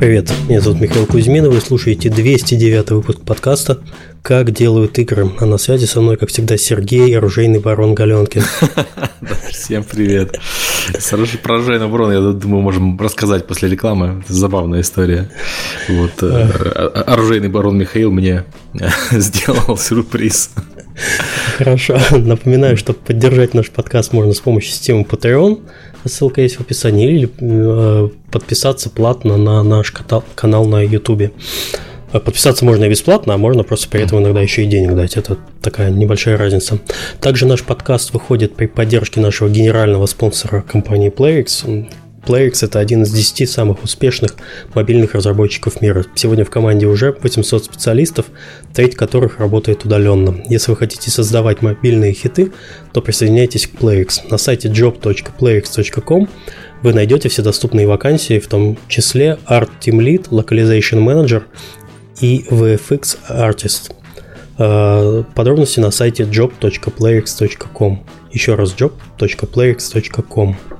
Привет, меня зовут Михаил Кузьмин, и вы слушаете 209 выпуск подкаста «Как делают игры». А на связи со мной, как всегда, Сергей, оружейный барон Галенкин. Всем привет. Про оружейный барон, я думаю, можем рассказать после рекламы. Забавная история. Вот э, оружейный барон Михаил мне сделал сюрприз. Хорошо. Напоминаю, что поддержать наш подкаст можно с помощью системы Patreon – ссылка есть в описании, или э, подписаться платно на наш канал на YouTube. Э, подписаться можно и бесплатно, а можно просто при этом иногда еще и денег дать. Это такая небольшая разница. Также наш подкаст выходит при поддержке нашего генерального спонсора компании PlayX. PlayX это один из 10 самых успешных мобильных разработчиков мира. Сегодня в команде уже 800 специалистов, треть которых работает удаленно. Если вы хотите создавать мобильные хиты, то присоединяйтесь к PlayX. На сайте job.playx.com вы найдете все доступные вакансии, в том числе Art Team Lead, Localization Manager и VFX Artist. А, подробности на сайте job.playx.com. Еще раз job.playx.com.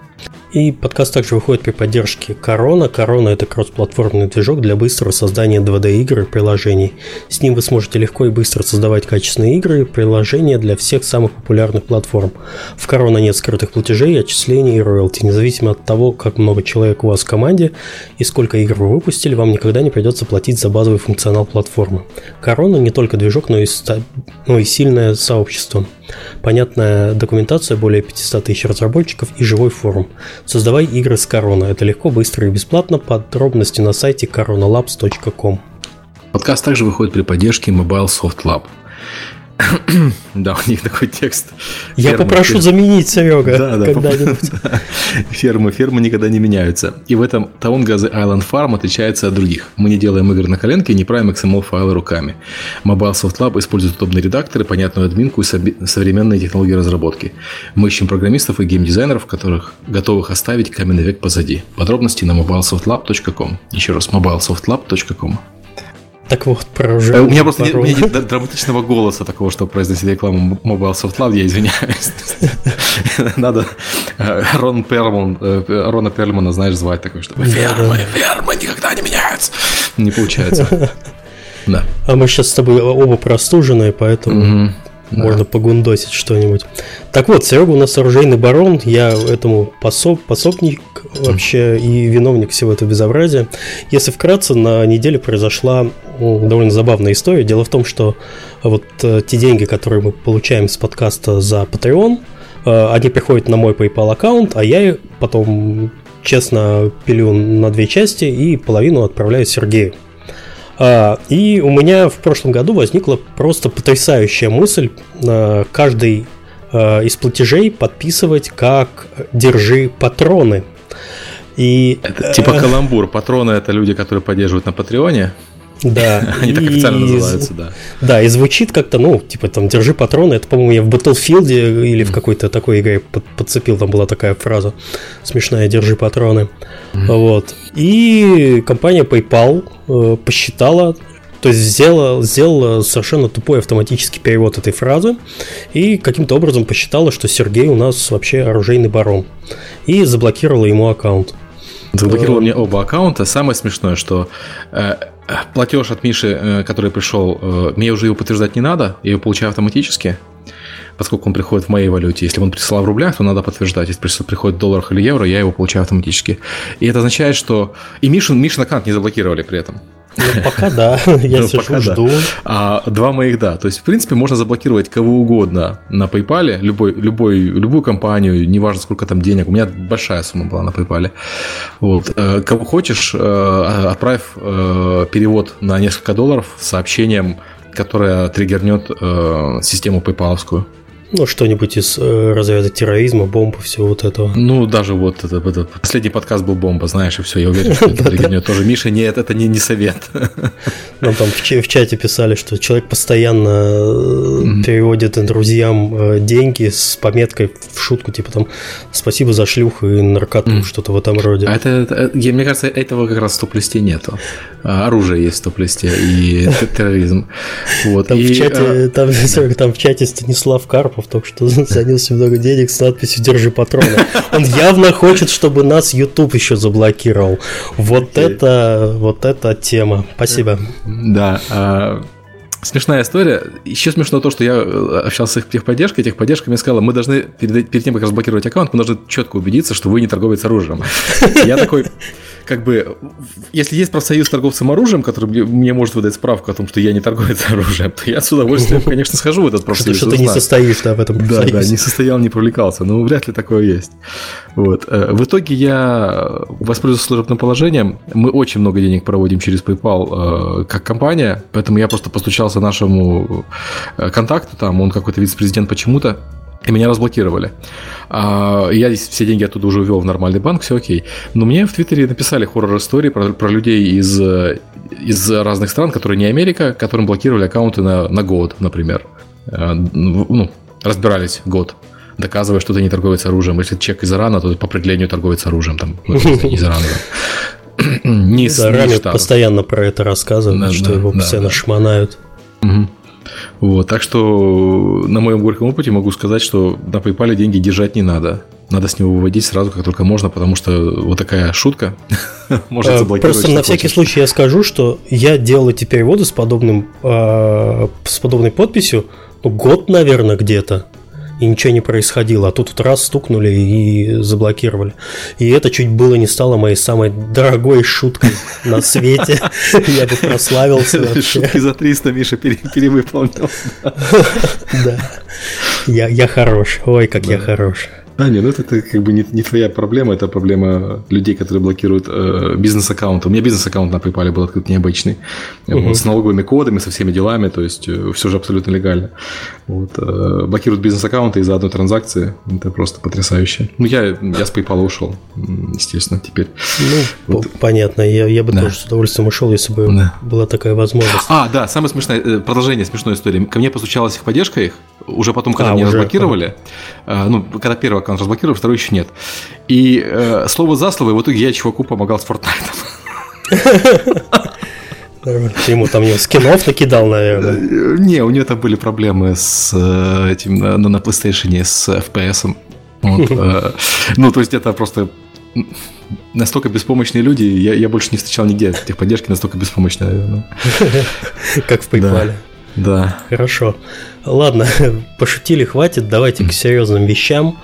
И подкаст также выходит при поддержке Корона. Корона – это кроссплатформенный движок для быстрого создания 2D-игр и приложений. С ним вы сможете легко и быстро создавать качественные игры и приложения для всех самых популярных платформ. В Корона нет скрытых платежей, отчислений и роялти. Независимо от того, как много человек у вас в команде и сколько игр вы выпустили, вам никогда не придется платить за базовый функционал платформы. Корона не только движок, но и, ста... но и сильное сообщество. Понятная документация, более 500 тысяч разработчиков и живой форум. Создавай игры с Корона. Это легко, быстро и бесплатно. Подробности на сайте coronalabs.com. Подкаст также выходит при поддержке Mobile Soft Lab – да, у них такой текст. Я фермы, попрошу фермы. заменить, Серега, да, да, когда-нибудь. Фермы, фермы никогда не меняются. И в этом The Island Farm отличается от других. Мы не делаем игр на коленке и не правим XML-файлы руками. Mobile Soft Lab использует удобные редакторы, понятную админку и современные технологии разработки. Мы ищем программистов и геймдизайнеров, которых готовых оставить каменный век позади. Подробности на mobilesoftlab.com. Еще раз, mobilesoftlab.com. Так вот, про. У меня просто нет, нет драматичного голоса такого, чтобы произносить рекламу Mobile Soft Lab, я извиняюсь. Надо э, Рон Перлман, э, Рона Перлмана, знаешь, звать такой, чтобы фермы, фермы никогда не меняются. Не получается. Да. А мы сейчас с тобой оба простуженные, поэтому можно погундосить что-нибудь. Так вот, Серега у нас оружейный барон, я этому пособ, пособник вообще и виновник всего этого безобразия. Если вкратце, на неделе произошла довольно забавная история. Дело в том, что вот э, те деньги, которые мы получаем с подкаста за Patreon, э, они приходят на мой PayPal аккаунт, а я потом честно пилю на две части и половину отправляю Сергею. А, и у меня в прошлом году возникла просто потрясающая мысль а, каждый а, из платежей подписывать как «держи патроны». И, это типа каламбур. Патроны это люди, которые поддерживают на Патреоне. Да. Они так официально называются, да. Да, и звучит как-то, ну, типа там «держи патроны». Это, по-моему, я в Battlefield или в какой-то такой игре подцепил, там была такая фраза смешная «держи патроны». Вот. И компания PayPal э, посчитала, то есть сделала, сделала совершенно тупой автоматический перевод этой фразы и каким-то образом посчитала, что Сергей у нас вообще оружейный барон. И заблокировала ему аккаунт. Заблокировала мне оба аккаунта. Самое смешное, что э, платеж от Миши, э, который пришел, э, мне уже его подтверждать не надо, я его получаю автоматически, поскольку он приходит в моей валюте. Если он присылал в рублях, то надо подтверждать. Если приходит в долларах или евро, я его получаю автоматически. И это означает, что и Мишин, Мишин аккаунт не заблокировали при этом. Ну, пока да, я ну, сижу, жду. А два моих да. То есть, в принципе, можно заблокировать кого угодно на PayPal, любой, любой, любую компанию, неважно, сколько там денег. У меня большая сумма была на PayPal. Вот. Э, кого хочешь, э, отправь э, перевод на несколько долларов с сообщением, которое триггернет систему PayPal. Ну, что-нибудь из э, разряда терроризма, бомб и всего вот этого. Ну, даже вот это, это последний подкаст был бомба, знаешь, и все, я уверен, что это тоже. Миша, нет, это не, не совет. Нам там в, чате писали, что человек постоянно mm-hmm. переводит друзьям э, деньги с пометкой в шутку, типа там «спасибо за шлюху и наркоту», что-то в этом роде. А это, мне кажется, этого как раз в топ-листе нету. А, оружие есть в топ-листе и терроризм. Вот. Там, в чате, а... там, там в чате Станислав Карпов только что занялся много денег с надписью «Держи патроны». Он явно хочет, чтобы нас YouTube еще заблокировал. Вот okay. это, вот это тема. Спасибо. Да. А... Смешная история. Еще смешно то, что я э, общался с техподдержкой. Техподдержка мне сказала, мы должны, перед, перед тем, как разблокировать аккаунт, мы должны четко убедиться, что вы не торговец оружием. Я такой, как бы, если есть профсоюз торговцам оружием, который мне, мне может выдать справку о том, что я не торговец оружием, то я с удовольствием, конечно, схожу в этот профсоюз. Что, что ты не состоишь да, в этом профсоюзе. Да, да, не состоял, не привлекался, но вряд ли такое есть. Вот. Э, в итоге я воспользовался служебным положением. Мы очень много денег проводим через PayPal э, как компания, поэтому я просто постучался нашему э, контакту, там он какой-то вице-президент почему-то, и меня разблокировали. А, я все деньги оттуда уже увел в нормальный банк, все окей. Но мне в Твиттере написали хоррор-истории про, про людей из, из разных стран, которые не Америка, которым блокировали аккаунты на, на год, например. А, ну, разбирались год доказывая, что ты не торговец оружием. Если человек из Ирана, то по определению торговец оружием, там, ну, из Ирана. Не из Ирана постоянно про это рассказывают, что его постоянно шмонают. Вот, так что на моем горьком опыте могу сказать, что на PayPal деньги держать не надо. Надо с него выводить сразу, как только можно, потому что вот такая шутка может э, заблокировать. Просто на всякий случай я скажу, что я делал эти переводы с подобным э, с подобной подписью ну, год, наверное, где-то и ничего не происходило. А тут вот раз стукнули и заблокировали. И это чуть было не стало моей самой дорогой шуткой на свете. Я бы прославился. Шутки за 300 Миша перевыполнил. Да. Я хорош. Ой, как я хорош. А, нет, ну это, это как бы не, не твоя проблема, это проблема людей, которые блокируют э, бизнес-аккаунты. У меня бизнес-аккаунт на PayPal был открыт необычный. Угу. С налоговыми кодами, со всеми делами, то есть э, все же абсолютно легально. Вот, э, блокируют бизнес-аккаунты из-за одной транзакции. Это просто потрясающе. Ну, я, я с PayPal ушел, естественно, теперь. Ну, вот. понятно. Я, я бы да. тоже с удовольствием ушел, если бы да. была такая возможность. А, да, самое смешное, э, продолжение смешной истории. Ко мне постучалась их поддержка их, уже потом, когда а, меня уже, разблокировали, а. ну, когда первый аккаунт разблокировали, второй еще нет. И э, слово за слово, и в итоге я чуваку помогал с Fortnite. Ты ему там скинов накидал, наверное. Э, не, у него там были проблемы с э, этим на, на PlayStation, с FPS. Вот, э, ну, то есть это просто настолько беспомощные люди, я, я больше не встречал нигде техподдержки настолько беспомощные. Как в PayPal. Да. Хорошо. Ладно, пошутили, хватит. Давайте к серьезным вещам.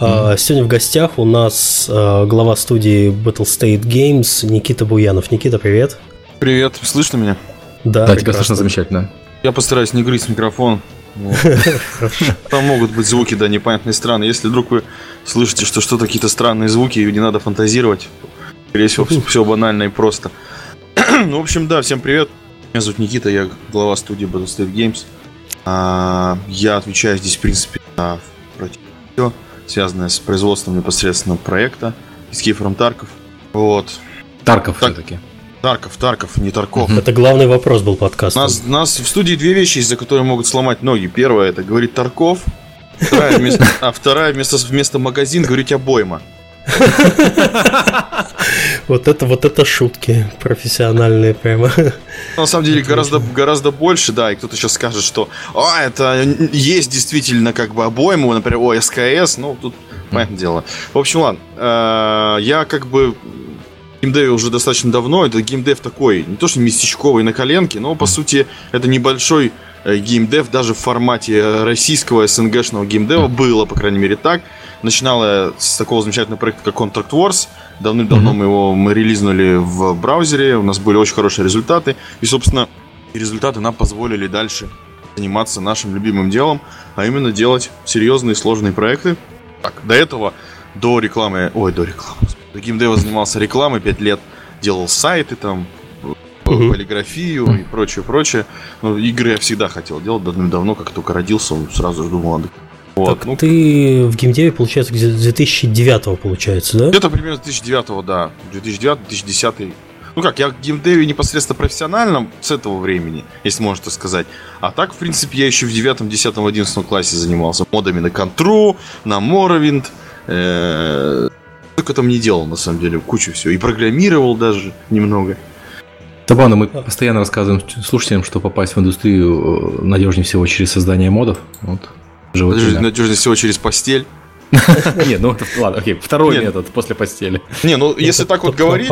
Mm-hmm. Сегодня в гостях у нас а, глава студии Battle State Games Никита Буянов. Никита, привет. Привет, слышно меня? Да, да тебя слышно замечательно. Я постараюсь не грызть микрофон. Там могут быть звуки, да, непонятные странные. Если вдруг вы слышите, что что-то какие-то странные звуки, и не надо фантазировать, скорее всего, все банально и просто. ну, в общем, да, всем привет. Меня зовут Никита, я глава студии Battle State Games. А, я отвечаю здесь, в принципе, за все, связанное с производством непосредственно проекта из Кифером Тарков. Вот. Тарков так, все-таки. Тарков, Тарков, не Тарков. Это главный вопрос был подкаста. У нас, нас в студии две вещи, из-за которых могут сломать ноги. Первое, это говорит Тарков, вторая вместо, а вторая вместо, вместо магазин говорить обойма. Вот это вот это шутки профессиональные прямо. На самом деле гораздо, гораздо больше, да, и кто-то сейчас скажет, что а, это есть действительно как бы обойму, например, о, СКС, ну, тут понятное дело. В общем, ладно, э, я как бы геймдеве уже достаточно давно, это геймдев такой, не то что местечковый на коленке, но по сути это небольшой э, геймдев даже в формате российского СНГшного геймдева было, по крайней мере, так. Начинала с такого замечательного проекта, как Contract Wars. Давным-давно mm-hmm. мы его мы релизнули в браузере, у нас были очень хорошие результаты. И, собственно, результаты нам позволили дальше заниматься нашим любимым делом, а именно делать серьезные сложные проекты. Так, до этого, до рекламы... Ой, до рекламы. До геймдева занимался рекламой 5 лет, делал сайты там, uh-huh. полиграфию и прочее, прочее. Но игры я всегда хотел делать давным-давно, как только родился, он сразу же думал, надо Вот. Так ну, ты в геймдеве, получается, где-то 2009 получается, да? Где-то примерно 2009, да. 2009-2010. Ну как, я в геймдеве непосредственно профессиональном с этого времени, если можно так сказать. А так, в принципе, я еще в 9, 10, 11 классе занимался модами на Control, на Morrowind. Э, только там не делал, на самом деле, кучу всего. И программировал даже немного. Забавно, мы постоянно рассказываем слушателям, что попасть в индустрию э, надежнее всего через создание модов. Вот. Надежнее всего через постель. Не, ну ладно, окей, второй метод после постели. Не, ну если так вот говорить.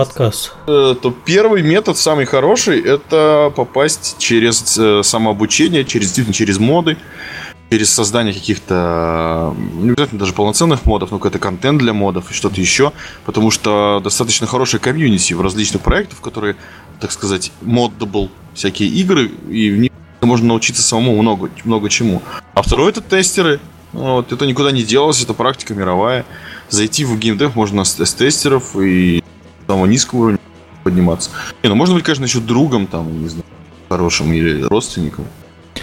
Э, то первый метод, самый хороший, это попасть через э, самообучение, через действительно через моды, через создание каких-то, не обязательно даже полноценных модов, но какой-то контент для модов и что-то еще, потому что достаточно хорошая комьюнити в различных проектах, которые, так сказать, moddable всякие игры, и в них можно научиться самому много, много чему. А второй это тестеры, вот, это никуда не делалось, это практика мировая. Зайти в геймдев можно с, с тестеров и самого низкого уровня подниматься. Не, ну можно быть, конечно, еще другом там, не знаю, хорошим или родственником.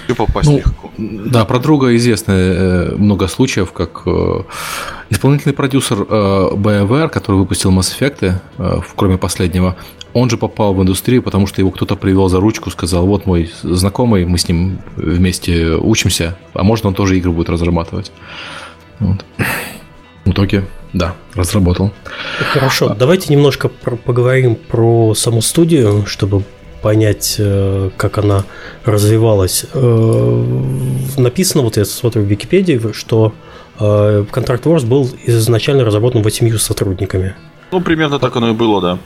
И попасть ну, легко. Да, про друга известно э, много случаев, как э, исполнительный продюсер э, BioWare, который выпустил Mass Effect, э, кроме последнего, он же попал в индустрию, потому что его кто-то привел за ручку, сказал, вот мой знакомый, мы с ним вместе учимся, а может он тоже игры будет разрабатывать. Вот. В итоге, да, разработал. Хорошо, давайте немножко про поговорим про саму студию, чтобы понять, э, как она развивалась. Э, написано, вот я смотрю в Википедии, что э, Contract Wars был изначально разработан восемью сотрудниками. Ну, примерно так оно и было, да.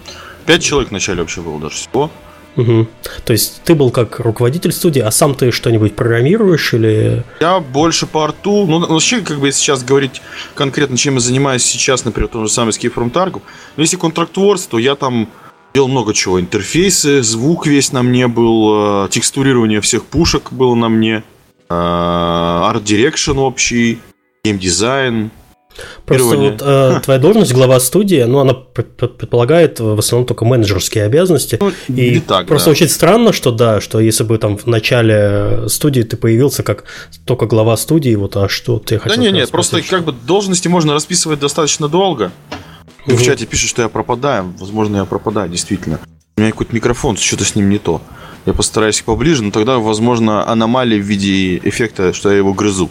Пять человек вначале вообще было даже всего. Угу. То есть ты был как руководитель студии, а сам ты что-нибудь программируешь или... Я больше по арту. Ну, вообще, как бы если сейчас говорить конкретно, чем я занимаюсь сейчас, например, том же самый Escape from Tarkov, но если Wars, то я там делал много чего. Интерфейсы, звук весь на мне был, э, текстурирование всех пушек было на мне, art direction общий, геймдизайн, Просто вот, э, твоя должность глава студии, ну, она предполагает в основном только менеджерские обязанности. Ну, и так, просто да. очень странно, что да, что если бы там в начале студии ты появился как только глава студии, вот, а что ты хотел? Да нет, нет, просто как бы должности можно расписывать достаточно долго. Угу. В чате пишут, что я пропадаю. Возможно, я пропадаю, действительно. У меня какой-то микрофон, что-то с ним не то. Я постараюсь поближе, но тогда, возможно, аномалия в виде эффекта, что я его грызу.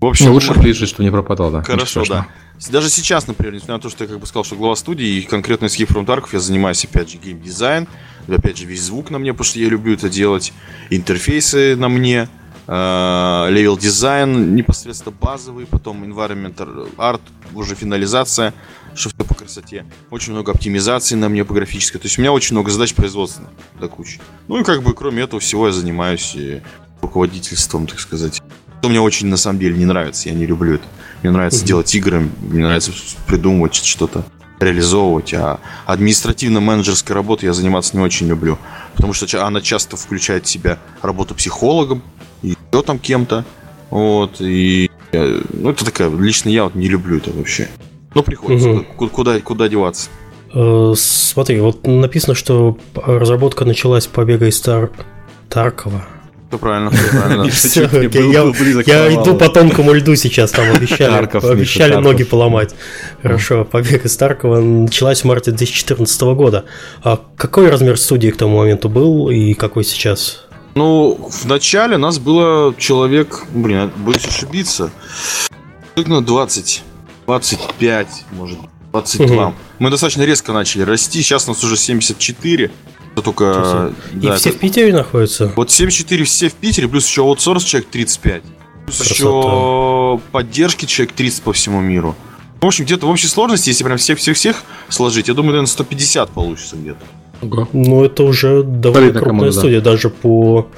В общем, ну, лучше пишет, что не пропадал, да. Хорошо, да. Даже сейчас, например, несмотря на то, что я как бы сказал, что глава студии, и конкретно с From Tarkov я занимаюсь, опять же, геймдизайн, опять же, весь звук на мне, потому что я люблю это делать, интерфейсы на мне, level э, дизайн непосредственно базовый, потом environment art, уже финализация, что все по красоте. Очень много оптимизации на мне по графической. То есть у меня очень много задач производственных до кучи. Ну и как бы кроме этого всего я занимаюсь э, руководительством, так сказать. Что мне очень на самом деле не нравится, я не люблю это. Мне нравится mm-hmm. делать игры, мне нравится придумывать что-то, реализовывать, а административно-менеджерской работой я заниматься не очень люблю. Потому что она часто включает в себя работу психологом, и еще там кем-то. Вот, и ну, это такая, лично я вот не люблю это вообще. Ну, приходится, угу. куда, куда, деваться. Э, смотри, вот написано, что разработка началась побега из Тар... Таркова. Все правильно, все правильно. Я иду по тонкому льду сейчас, там обещали обещали ноги поломать. Хорошо, побег из Таркова началась в марте 2014 года. А какой размер студии к тому моменту был и какой сейчас? Ну, в начале нас было человек, блин, боюсь ошибиться, на 20, 25, может, 22. Угу. Мы достаточно резко начали расти, сейчас у нас уже 74. Только, и да, все это... в Питере находятся? Вот 74 все в Питере, плюс еще аутсорс человек 35. Плюс Красота. еще поддержки человек 30 по всему миру. В общем, где-то в общей сложности, если прям всех-всех-всех сложить, я думаю, наверное, 150 получится где-то. Ага. Ну, это уже довольно крупная команда, студия, да. даже по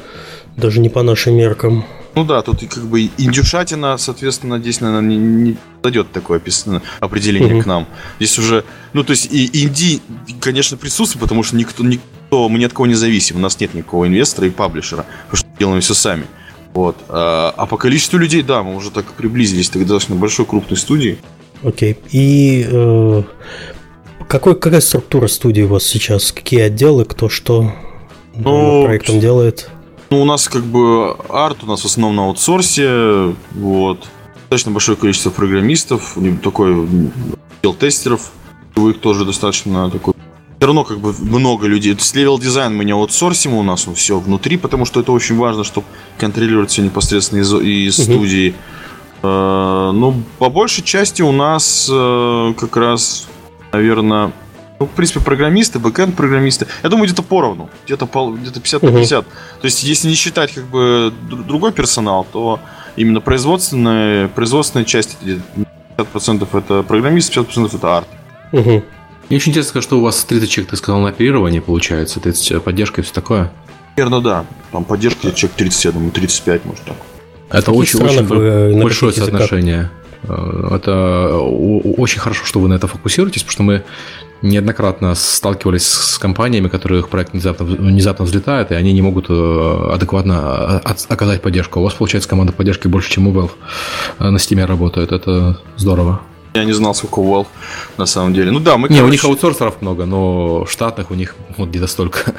даже не по нашим меркам. Ну да, тут как бы индюшатина, соответственно, здесь, наверное, не, не дойдет такое описание, определение угу. к нам. Здесь уже, ну то есть и инди, конечно, присутствует, потому что никто, никто, мы ни от кого не зависим, у нас нет никакого инвестора и паблишера, потому что делаем все сами. Вот. А, а по количеству людей, да, мы уже так приблизились к достаточно большой крупной студии. Окей. И э, какой, какая структура студии у вас сейчас? Какие отделы, кто что ну, проектом делает? Ну, у нас как бы арт у нас в основном на аутсорсе, вот. достаточно большое количество программистов, такой отдел тестеров, их тоже достаточно такой все равно как бы много людей. То есть level design мы не аутсорсим, у нас он все внутри, потому что это очень важно, чтобы контролировать все непосредственно из, из угу. студии. Э, ну, по большей части у нас э, как раз, наверное, ну, в принципе, программисты, бэкэнд программисты. Я думаю, где-то поровну. Где-то где 50 на 50. Угу. То есть, если не считать как бы другой персонал, то именно производственная, производственная часть 50% это программист, 50% это арт. Угу. Мне очень интересно, что у вас 30 человек, ты сказал, на оперирование получается, 30 э, поддержка и все такое. Наверное, да. Там поддержка человек 30, я думаю, 35, может так. Это очень-очень очень большое соотношение. Языках? Э, это очень хорошо, что вы на это фокусируетесь, потому что мы неоднократно сталкивались с компаниями, которых проект внезапно, внезапно взлетает, и они не могут э, адекватно оказать поддержку. У вас, получается, команда поддержки больше, чем у Valve на Steam работает. Это здорово. Я не знал, сколько у Valve на самом деле. Ну да, мы... Не, короче... у них аутсорсеров много, но штатных у них вот где-то столько.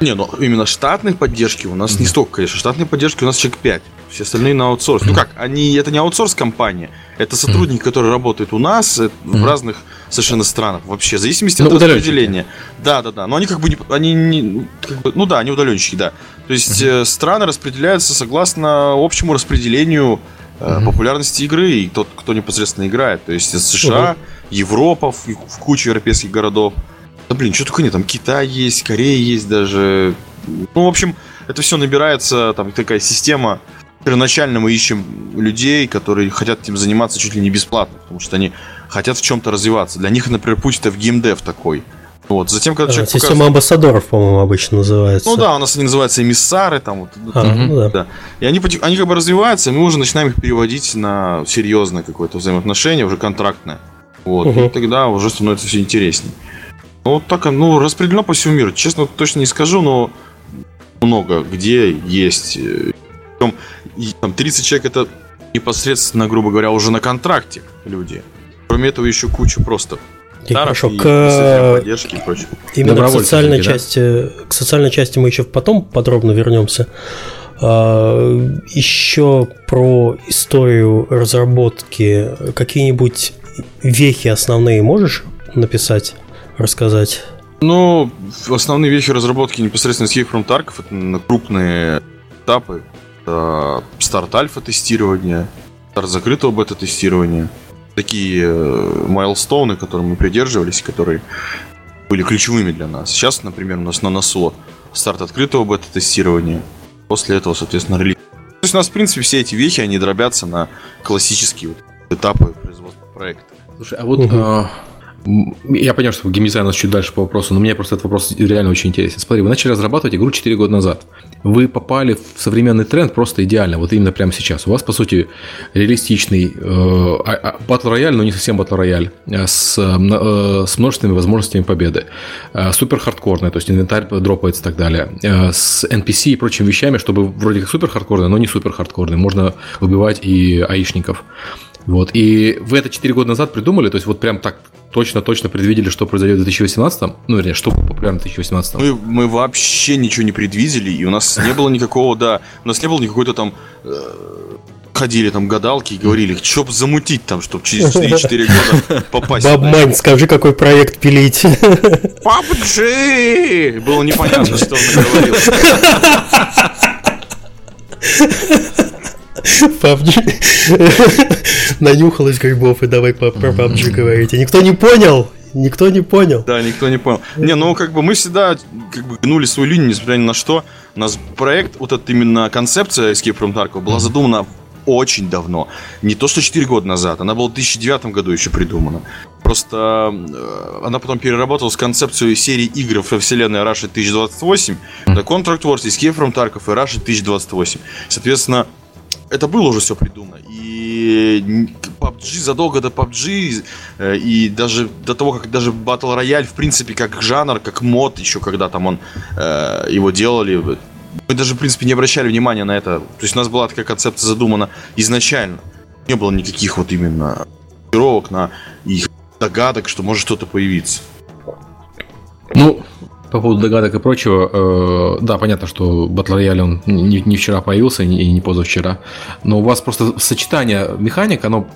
Не, ну именно штатной поддержки у нас mm-hmm. не столько, конечно. Штатной поддержки у нас человек 5. Все остальные на аутсорс. Ну как, они, это не аутсорс-компания, это сотрудники, которые работают у нас mm-hmm. в разных совершенно странах вообще, в зависимости ну, от распределения. Да, да, да. Но они как бы не, они не, как бы, ну да, они удаленщики, да. То есть mm-hmm. страны распределяются согласно общему распределению mm-hmm. популярности игры и тот, кто непосредственно играет. То есть США, mm-hmm. Европа, в, в кучу европейских городов. Да блин, что только нет, там Китай есть, Корея есть даже. Ну, в общем, это все набирается, там такая система. Первоначально мы ищем людей, которые хотят этим заниматься чуть ли не бесплатно, потому что они хотят в чем-то развиваться. Для них, например, путь это в геймдев такой. Вот. Затем, когда человек Система показывает... амбассадоров, по-моему, обычно называется. Ну да, у нас они называются эмиссары, там вот. А, ну, да. да. И они, они как бы развиваются, и мы уже начинаем их переводить на серьезное какое-то взаимоотношение, уже контрактное. Вот. Угу. И тогда уже становится все интереснее. Ну, вот так, ну, распределено по всему миру. Честно, точно не скажу, но много где есть. Там, там 30 человек это непосредственно, грубо говоря, уже на контракте люди. Кроме этого еще куча просто и хорошо, к... Поддержки и прочее. Именно к социальной, да? части, к социальной части мы еще потом подробно вернемся. А, еще про историю разработки какие-нибудь вехи основные можешь написать, рассказать? Ну, основные вехи разработки непосредственно с from Tarkov это крупные этапы. Это старт альфа тестирования, старт закрытого бета-тестирования – такие э, майлстоуны, которым мы придерживались, которые были ключевыми для нас. Сейчас, например, у нас на носу старт открытого бета-тестирования. После этого, соответственно, релиз. То есть у нас, в принципе, все эти вехи, они дробятся на классические вот этапы производства проекта. Слушай, а вот угу. а, я понял, что геймдизайн у нас чуть дальше по вопросу, но мне просто этот вопрос реально очень интересен. Смотри, вы начали разрабатывать игру 4 года назад. Вы попали в современный тренд просто идеально, вот именно прямо сейчас. У вас, по сути, реалистичный э, батл рояль, но не совсем батл рояль, э, с, э, с множественными возможностями победы. Супер хардкорный, то есть инвентарь дропается и так далее. С NPC и прочими вещами, чтобы вроде как супер хардкорный, но не супер хардкорный. Можно убивать и аишников. Вот. И вы это 4 года назад придумали, то есть вот прям так точно-точно предвидели, что произойдет в 2018? Ну, вернее, что будет популярно в 2018? Мы, мы вообще ничего не предвидели, и у нас не было никакого, да, у нас не было никакой-то там э, ходили там гадалки и говорили, что замутить там, чтобы через 3-4 года попасть. Бабмань, скажи, какой проект пилить. PUBG! Было непонятно, что он говорил. PUBG. Нанюхалась грибов и давай про PUBG говорить. И никто не понял. Никто не понял. Да, никто не понял. Не, ну как бы мы всегда как бы гнули свою линию, несмотря ни на что. У нас проект, вот эта именно концепция Escape from Tarkov была задумана очень давно. Не то, что 4 года назад, она была в 2009 году еще придумана. Просто э, она потом переработалась в концепцию серии игр во вселенной Russia 1028, The Contract Wars, Escape from Tarkov и Russia 1028. Соответственно, это было уже все придумано. И PUBG задолго до PUBG, э, и даже до того, как даже Battle Royale, в принципе, как жанр, как мод, еще когда там он э, его делали, мы даже, в принципе, не обращали внимания на это. То есть у нас была такая концепция задумана изначально. Не было никаких вот именно на их догадок, что может что-то появиться. Ну, по поводу догадок и прочего, э, да, понятно, что Battle Royale он не, не вчера появился и не позавчера, но у вас просто сочетание механик, оно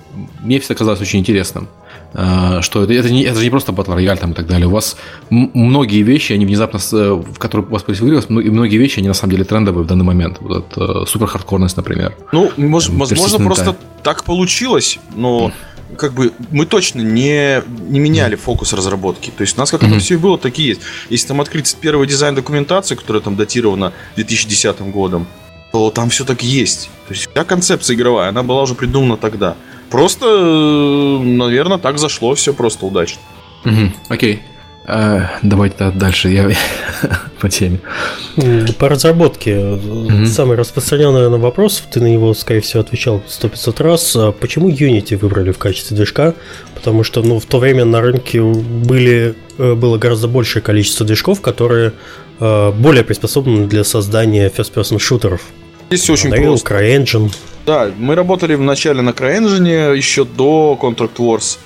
мне всегда казалось очень интересным. Э, что это, это, не, это же не просто Battle Royale там и так далее. У вас многие вещи, они внезапно, в которые у вас появились, многие вещи, они на самом деле трендовые в данный момент. Вот это, супер хардкорность, например. Ну, может, возможно, просто так получилось, но как бы мы точно не, не меняли фокус разработки. То есть у нас как mm-hmm. все и было, так и есть. Если там открыть первый дизайн документации, которая там датирована 2010 годом, то там все так есть. То есть вся концепция игровая, она была уже придумана тогда. Просто, э, наверное, так зашло все просто удачно. Окей. А, давайте дальше, я по теме. По разработке. Mm-hmm. Самый распространенный наверное, вопрос, ты на него, скорее всего, отвечал 100-500 раз. А почему Unity выбрали в качестве движка? Потому что ну, в то время на рынке были, э, было гораздо большее количество движков, которые э, более приспособлены для создания first-person шутеров. Здесь очень Unreal, просто. CryEngine. Да, мы работали вначале на CryEngine еще до Contract Wars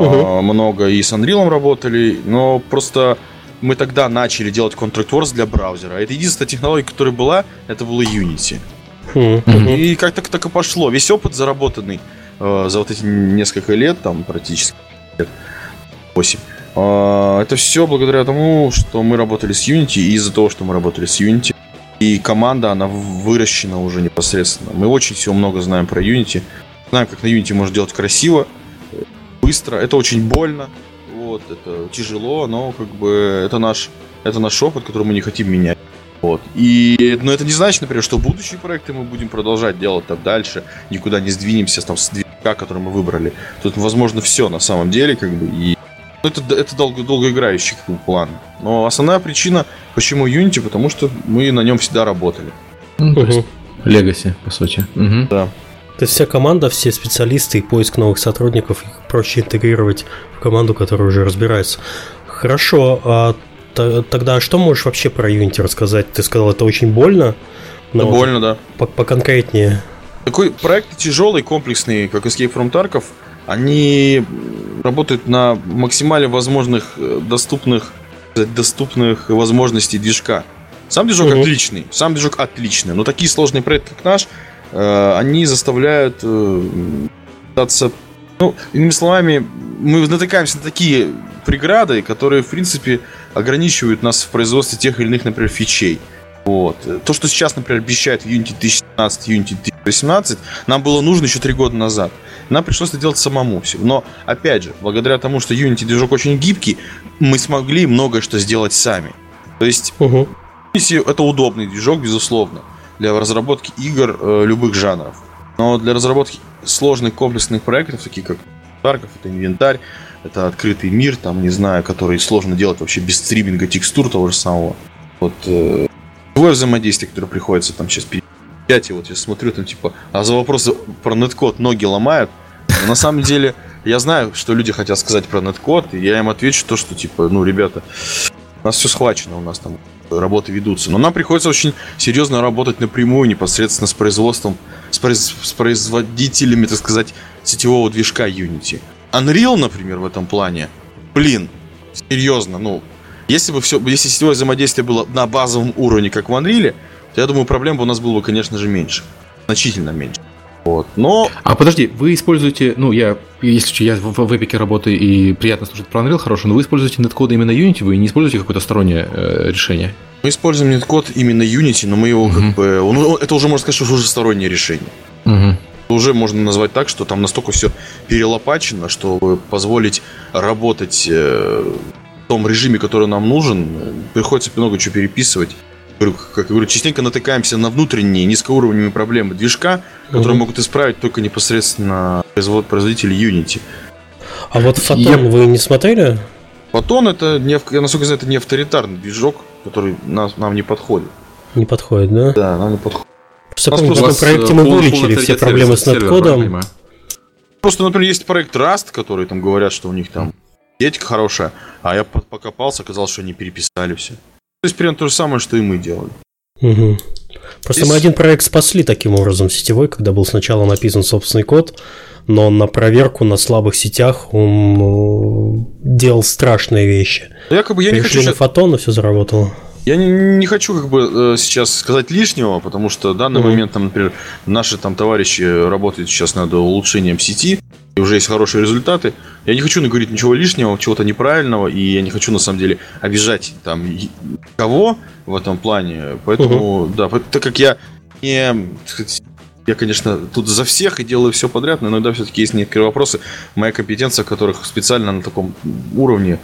угу. много и с Unreal работали, но просто мы тогда начали делать Contract Wars для браузера. Это единственная технология, которая была, это была Unity. Угу. И как-то так и пошло. Весь опыт заработанный э, за вот эти несколько лет, там практически лет 8. Э, это все благодаря тому, что мы работали с Unity, и из-за того, что мы работали с Unity. И команда, она выращена уже непосредственно. Мы очень всего много знаем про Unity. Знаем, как на Unity можно делать красиво, быстро, это очень больно, вот, это тяжело, но как бы это наш, это наш опыт, который мы не хотим менять. Вот. И, но это не значит, например, что будущие проекты мы будем продолжать делать там дальше, никуда не сдвинемся там, с движка, который мы выбрали. Тут, возможно, все на самом деле, как бы, и ну, это, это долго, долгоиграющий как бы, план. Но основная причина, почему Unity, потому что мы на нем всегда работали. Ну, то есть, Легаси, по сути. Угу. Да. То есть вся команда, все специалисты и поиск новых сотрудников, их проще интегрировать в команду, которая уже разбирается. Хорошо, а тогда что можешь вообще про Unity рассказать? Ты сказал, это очень больно. Но больно, да. Поконкретнее. Такой проект тяжелый, комплексный, как Escape from Tarkov, они работают на максимально возможных э, доступных доступных возможностей движка. Сам движок угу. отличный, сам движок отличный, но такие сложные проекты, как наш, они заставляют э, пытаться... Ну, иными словами, мы натыкаемся на такие преграды, которые, в принципе, ограничивают нас в производстве тех или иных, например, фичей. Вот. То, что сейчас, например, обещает Unity 2017, Unity 2018, нам было нужно еще три года назад. Нам пришлось это делать самому все. Но, опять же, благодаря тому, что Unity движок очень гибкий, мы смогли многое что сделать сами. То есть, угу. это удобный движок, безусловно для разработки игр э, любых жанров. Но для разработки сложных комплексных проектов, таких как Тарков, это инвентарь, это открытый мир, там, не знаю, который сложно делать вообще без стриминга текстур того же самого. Вот э, живое взаимодействие, которое приходится там сейчас переять, и вот я смотрю, там типа, а за вопросы про неткод ноги ломают. Но на самом деле, я знаю, что люди хотят сказать про неткод, и я им отвечу то, что типа, ну, ребята, у нас все схвачено, у нас там работы ведутся. Но нам приходится очень серьезно работать напрямую, непосредственно с производством, с, произ, с производителями, так сказать, сетевого движка Unity. Unreal, например, в этом плане, блин, серьезно, ну, если бы все, если сетевое взаимодействие было на базовом уровне, как в Unreal, то я думаю, проблем бы у нас было бы, конечно же, меньше. Значительно меньше. Вот. Но... А подожди, вы используете, ну, я, если я в, в Epic работаю и приятно слушать про Unreal хорошо, но вы используете неткоды именно Unity, вы не используете какое-то стороннее э, решение? Мы используем неткод именно Unity, но мы его угу. как бы... Он, это уже, можно сказать, что уже стороннее решение. Угу. Уже можно назвать так, что там настолько все перелопачено, что позволить работать э, в том режиме, который нам нужен, приходится много чего переписывать как я говорю, частенько натыкаемся на внутренние низкоуровневые проблемы движка, которые угу. могут исправить только непосредственно производители Unity. А вот Фотон я... вы не смотрели? Фотон это, не, я насколько знаю, это не авторитарный движок, который нас, нам не подходит. Не подходит, да? Да, нам не подходит. Просто помню, в этом проекте мы вылечили все проблемы с надкодом. Просто, например, есть проект Rust, который там говорят, что у них там сеть хорошая, а я покопался, оказалось, что они переписали все. То есть примерно то же самое, что и мы делали. Угу. Просто Здесь... мы один проект спасли таким образом сетевой, когда был сначала написан собственный код, но на проверку на слабых сетях он э, делал страшные вещи. Я как бы я Перешли не хочу... на фотон, и все заработало. Я не, не хочу как бы э, сейчас сказать лишнего, потому что в данный mm-hmm. момент, там, например, наши там товарищи работают сейчас над улучшением сети, и уже есть хорошие результаты. Я не хочу говорить ничего лишнего, чего-то неправильного, и я не хочу на самом деле обижать там кого в этом плане. Поэтому, mm-hmm. да, так как я не я, конечно, тут за всех и делаю все подряд, но иногда все-таки есть некоторые вопросы, моя компетенция, которых специально на таком уровне,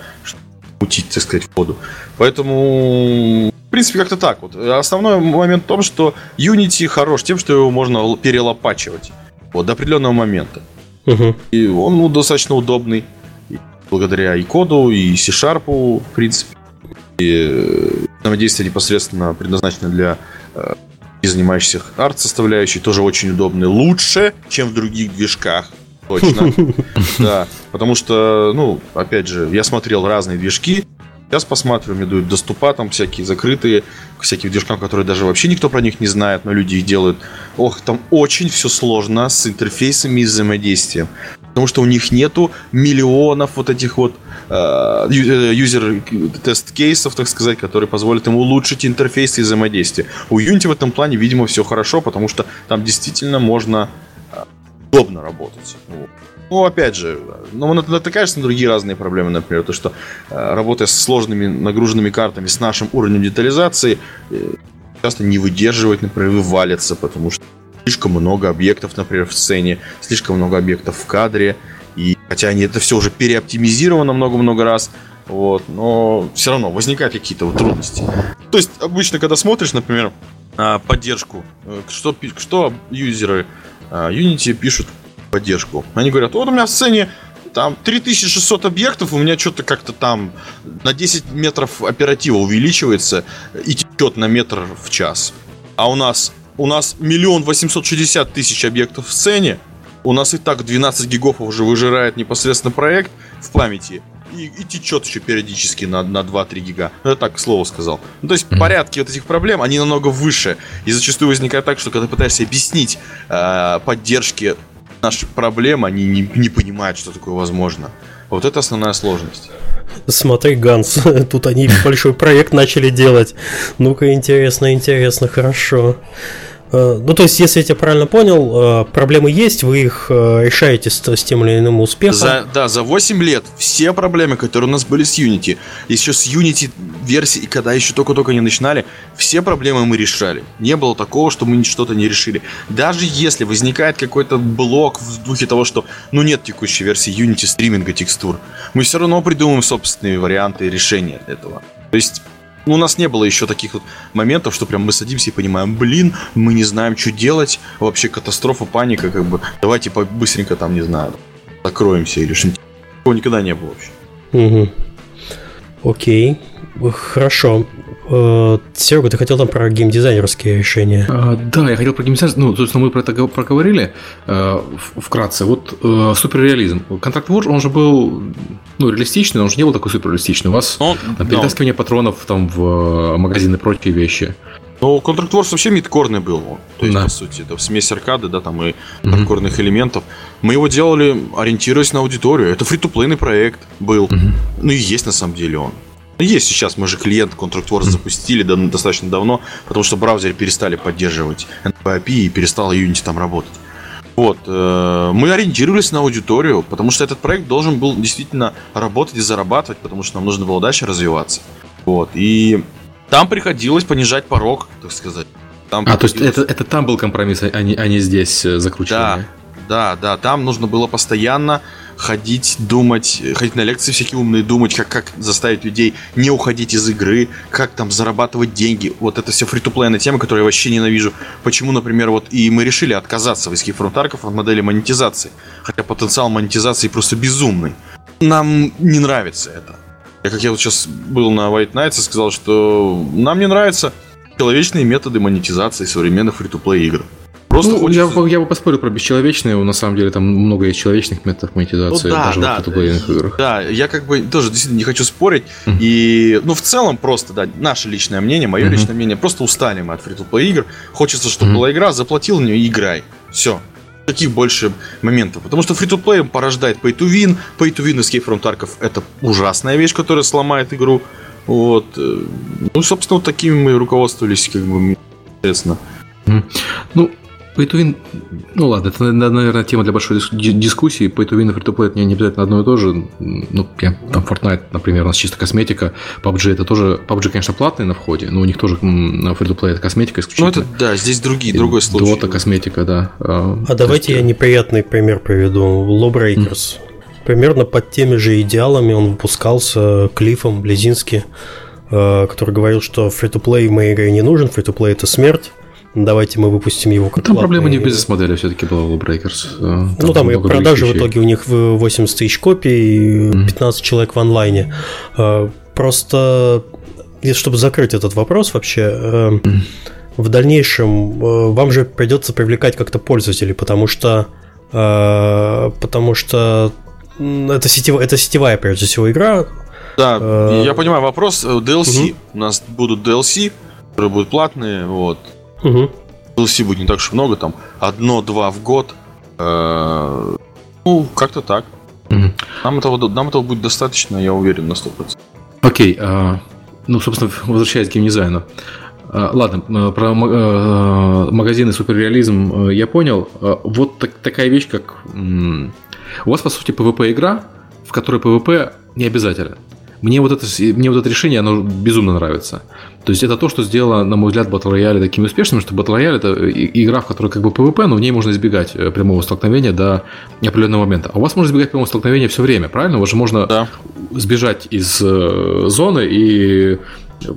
мутить, так сказать, в воду. Поэтому, в принципе, как-то так вот. Основной момент в том, что Unity хорош тем, что его можно перелопачивать вот, до определенного момента. Угу. И он ну, достаточно удобный. благодаря и коду, и C-Sharp, в принципе. И э, взаимодействие непосредственно предназначено для э, занимающихся арт-составляющей, тоже очень удобный. Лучше, чем в других движках. Точно. Да. Потому что, ну, опять же, я смотрел разные движки. Сейчас посмотрю, мне дают доступа там всякие закрытые, к всяким движкам, которые даже вообще никто про них не знает, но люди их делают. Ох, там очень все сложно с интерфейсами и взаимодействием. Потому что у них нету миллионов вот этих вот э, юзер тест кейсов, так сказать, которые позволят ему улучшить интерфейс и взаимодействие. У Unity в этом плане, видимо, все хорошо, потому что там действительно можно удобно работать. Ну, опять же, ну, натыкаешься на другие разные проблемы, например, то, что э, работая с сложными нагруженными картами, с нашим уровнем детализации, э, часто не выдерживает, например, вывалится, потому что слишком много объектов, например, в сцене, слишком много объектов в кадре, и хотя они это все уже переоптимизировано много-много раз, вот, но все равно возникают какие-то вот трудности. То есть обычно, когда смотришь, например, на поддержку, э, что, что юзеры Unity пишут поддержку. Они говорят, вот у меня в сцене там 3600 объектов, у меня что-то как-то там на 10 метров оператива увеличивается и течет на метр в час. А у нас у нас миллион восемьсот шестьдесят тысяч объектов в сцене, у нас и так 12 гигов уже выжирает непосредственно проект в памяти и, и течет еще периодически на, на 2-3 гига. Ну, я так, к слову сказал. Ну, то есть mm-hmm. порядки вот этих проблем, они намного выше. И зачастую возникает так, что когда пытаешься объяснить э, поддержки наших проблем, они не, не понимают, что такое возможно. Вот это основная сложность. Смотри, Ганс, тут они большой проект начали делать. Ну-ка, интересно, интересно, хорошо. Э, ну, то есть, если я тебя правильно понял, э, проблемы есть, вы их э, решаете с, с тем или иным успехом. За, да, за 8 лет все проблемы, которые у нас были с Unity, еще с Unity версии, когда еще только-только не начинали, все проблемы мы решали. Не было такого, что мы что-то не решили. Даже если возникает какой-то блок в духе того, что ну нет текущей версии Unity стриминга текстур, мы все равно придумаем собственные варианты решения этого. То есть ну, у нас не было еще таких вот моментов, что прям мы садимся и понимаем, блин, мы не знаем, что делать, вообще катастрофа, паника, как бы, давайте быстренько там, не знаю, закроемся или что-нибудь. Такого никогда не было вообще. Угу. Окей. Хорошо. Э, Серега, ты хотел там про геймдизайнерские решения? А, да, я хотел про геймдизайн. Ну, собственно, мы про это проговорили э, вкратце. Вот э, суперреализм. Контракт Wars, он же был ну, реалистичный, но он же не был такой суперреалистичный. У вас но, там, перетаскивание но... патронов там в магазины и прочие вещи. Ну, Contract Wars вообще мидкорный был. То есть, да. по сути, это смесь аркады, да, там и хардкорных mm-hmm. элементов. Мы его делали, ориентируясь на аудиторию. Это фри-то-плейный проект был. Mm-hmm. Ну и есть на самом деле он. Есть сейчас, мы же клиент Contract Wars запустили достаточно давно, потому что браузеры перестали поддерживать NPAP и перестала Unity там работать. Вот, э, мы ориентировались на аудиторию, потому что этот проект должен был действительно работать и зарабатывать, потому что нам нужно было дальше развиваться. Вот, и там приходилось понижать порог, так сказать. Там а, приходилось... то есть это, это там был компромисс, а не, а не здесь э, закручивание? Да, да, да, там нужно было постоянно ходить, думать, ходить на лекции всякие умные, думать, как, как заставить людей не уходить из игры, как там зарабатывать деньги. Вот это все фри то тема, которую я вообще ненавижу. Почему, например, вот и мы решили отказаться в Escape from от модели монетизации. Хотя потенциал монетизации просто безумный. Нам не нравится это. Я, как я вот сейчас был на White Nights и сказал, что нам не нравятся человечные методы монетизации современных фри то игр. Просто ну, хочется... я, я бы поспорил про бесчеловечные, на самом деле там много есть человечных методов монетизации, ну, да, даже да, в играх. Да, я как бы тоже действительно не хочу спорить. Mm-hmm. И, ну, в целом просто, да, наше личное мнение, мое mm-hmm. личное мнение, просто устали мы от фри игр. Хочется, чтобы mm-hmm. была игра, заплатил в нее и играй. Все. Каких больше моментов? Потому что free-to-play порождает pay-to-win. Pay-to-win Escape from Tarkov это ужасная вещь, которая сломает игру. Вот. Э, ну, собственно, вот такими мы руководствовались, как бы, интересно. Ну, Pay to win, ну ладно, это, наверное, тема для большой дискуссии. Pay to win и free to play это не обязательно одно и то же. Ну, я, там Fortnite, например, у нас чисто косметика. PUBG это тоже, PUBG, конечно, платный на входе, но у них тоже на free to play это косметика исключительно. Ну, это, да, здесь другие, другой случай. Dota косметика, да. А, а давайте есть... я неприятный пример приведу. Lawbreakers. Mm. Примерно под теми же идеалами он выпускался Клиффом Близински, э, который говорил, что free-to-play в моей игре не нужен, free-to-play это смерть давайте мы выпустим его как Там проблема не в бизнес-модели все-таки была у Breakers. Э, там ну, там и продажи в итоге у них 80 тысяч копий, 15 mm. человек в онлайне. Э, просто, чтобы закрыть этот вопрос вообще, mm. в дальнейшем вам же придется привлекать как-то пользователей, потому что потому что это сетевая, это сетевая, прежде всего, игра. Да, я понимаю вопрос. DLC. Угу. У нас будут DLC, которые будут платные, вот. Угу. DLC будет не так уж много, там одно-два в год. Э, ну, как-то так. Угу. Нам, этого, нам этого будет достаточно, я уверен, на 100%. Окей, а, ну, собственно, возвращаясь к геймдизайну. А, ладно, э, про э, магазины суперреализм я понял. Вот так, такая вещь, как... У вас, по сути, PvP-игра, в которой PvP не обязателен. Мне вот, это, мне вот это решение, оно безумно нравится. То есть это то, что сделало, на мой взгляд, Battle Royale такими успешными, что Battle Royale это игра, в которой как бы PvP, но в ней можно избегать э, прямого столкновения до определенного момента. А у вас можно избегать прямого столкновения все время, правильно? У вас же можно да. сбежать из э, зоны и,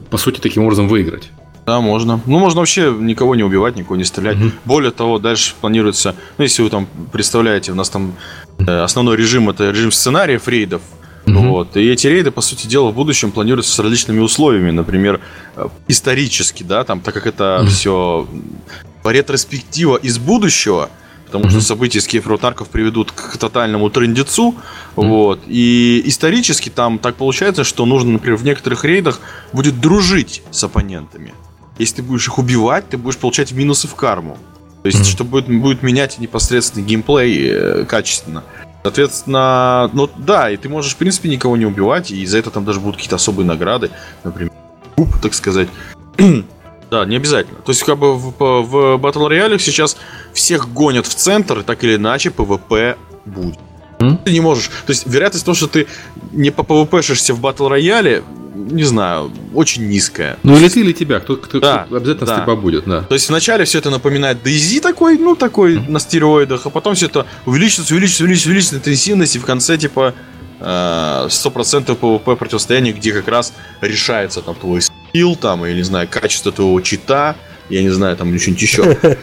по сути, таким образом выиграть. Да, можно. Ну, можно вообще никого не убивать, никого не стрелять. Угу. Более того, дальше планируется, ну, если вы там представляете, у нас там э, основной режим это режим сценариев рейдов. Угу. Вот. И эти рейды, по сути дела, в будущем планируются с различными условиями. Например, э, исторически, да, там, так как это угу. все по ретроспектива из будущего, потому mm-hmm. что события из Тарков приведут к тотальному трендецу. Mm-hmm. Вот. И исторически там так получается, что нужно, например, в некоторых рейдах будет дружить с оппонентами. Если ты будешь их убивать, ты будешь получать минусы в карму. То есть, mm-hmm. что будет, будет менять непосредственный геймплей э, качественно. Соответственно, ну да, и ты можешь, в принципе, никого не убивать, и за это там даже будут какие-то особые награды, например, куб, так сказать. да, не обязательно. То есть, как бы в, в Battle Royale сейчас всех гонят в центр, и так или иначе PvP будет. Ты не можешь. То есть, вероятность того, что ты не по PvP-шишься в Battle Royale, не знаю, очень низкая. Ну или ты, или тебя, кто, кто, да, кто обязательно да. стрельба будет, да. То есть вначале все это напоминает DayZ такой, ну такой mm-hmm. на стероидах, а потом все это увеличивается, увеличивается, увеличивается, увеличивается интенсивность, и в конце типа 100% PvP противостояния, где как раз решается там твой скилл, там, или не знаю, качество твоего чита, я не знаю, там или что-нибудь еще.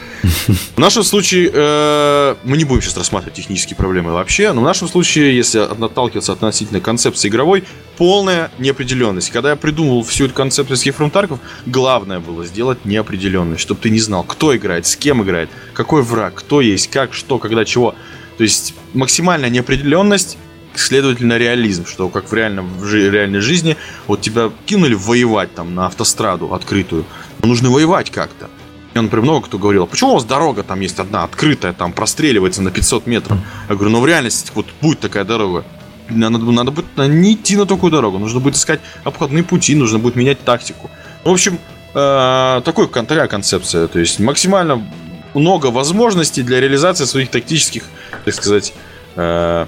В нашем случае э, мы не будем сейчас рассматривать технические проблемы вообще, но в нашем случае, если отталкиваться относительно концепции игровой, полная неопределенность. Когда я придумывал всю эту концепцию Escape from Tarkov, главное было сделать неопределенность, чтобы ты не знал, кто играет, с кем играет, какой враг, кто есть, как, что, когда, чего. То есть максимальная неопределенность следовательно, реализм, что как в, реальном, в реальной жизни, вот тебя кинули воевать там на автостраду открытую, но нужно воевать как-то. Я, например, много кто говорил, а почему у вас дорога там есть одна открытая, там простреливается на 500 метров? Я говорю, ну в реальности вот будет такая дорога. Надо, надо будет не идти на такую дорогу, нужно будет искать обходные пути, нужно будет менять тактику. В общем, э, такой, такая концепция, то есть максимально много возможностей для реализации своих тактических, так сказать, э,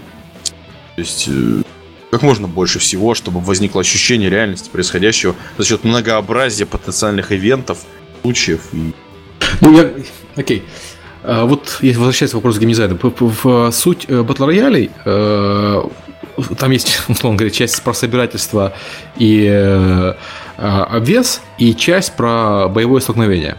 то есть э, как можно больше всего, чтобы возникло ощущение реальности происходящего за счет многообразия потенциальных ивентов, случаев. И... Ну, я... Окей. А, вот, возвращаясь к вопросу геймдизайна, в суть э, батл роялей э, там есть, условно говоря, часть про собирательство и обвес, и часть про боевое столкновение.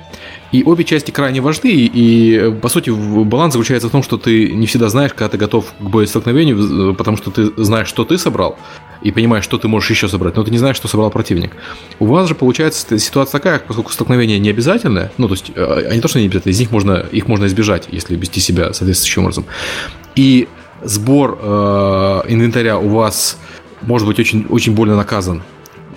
И обе части крайне важны, и, по сути, баланс заключается в том, что ты не всегда знаешь, когда ты готов к боестолкновению, потому что ты знаешь, что ты собрал, и понимаешь, что ты можешь еще собрать, но ты не знаешь, что собрал противник. У вас же получается ситуация такая, поскольку столкновение не обязательное, ну, то есть, э, они то, что не обязательно, из них можно, их можно избежать, если вести себя соответствующим образом. И сбор э, инвентаря у вас может быть очень, очень больно наказан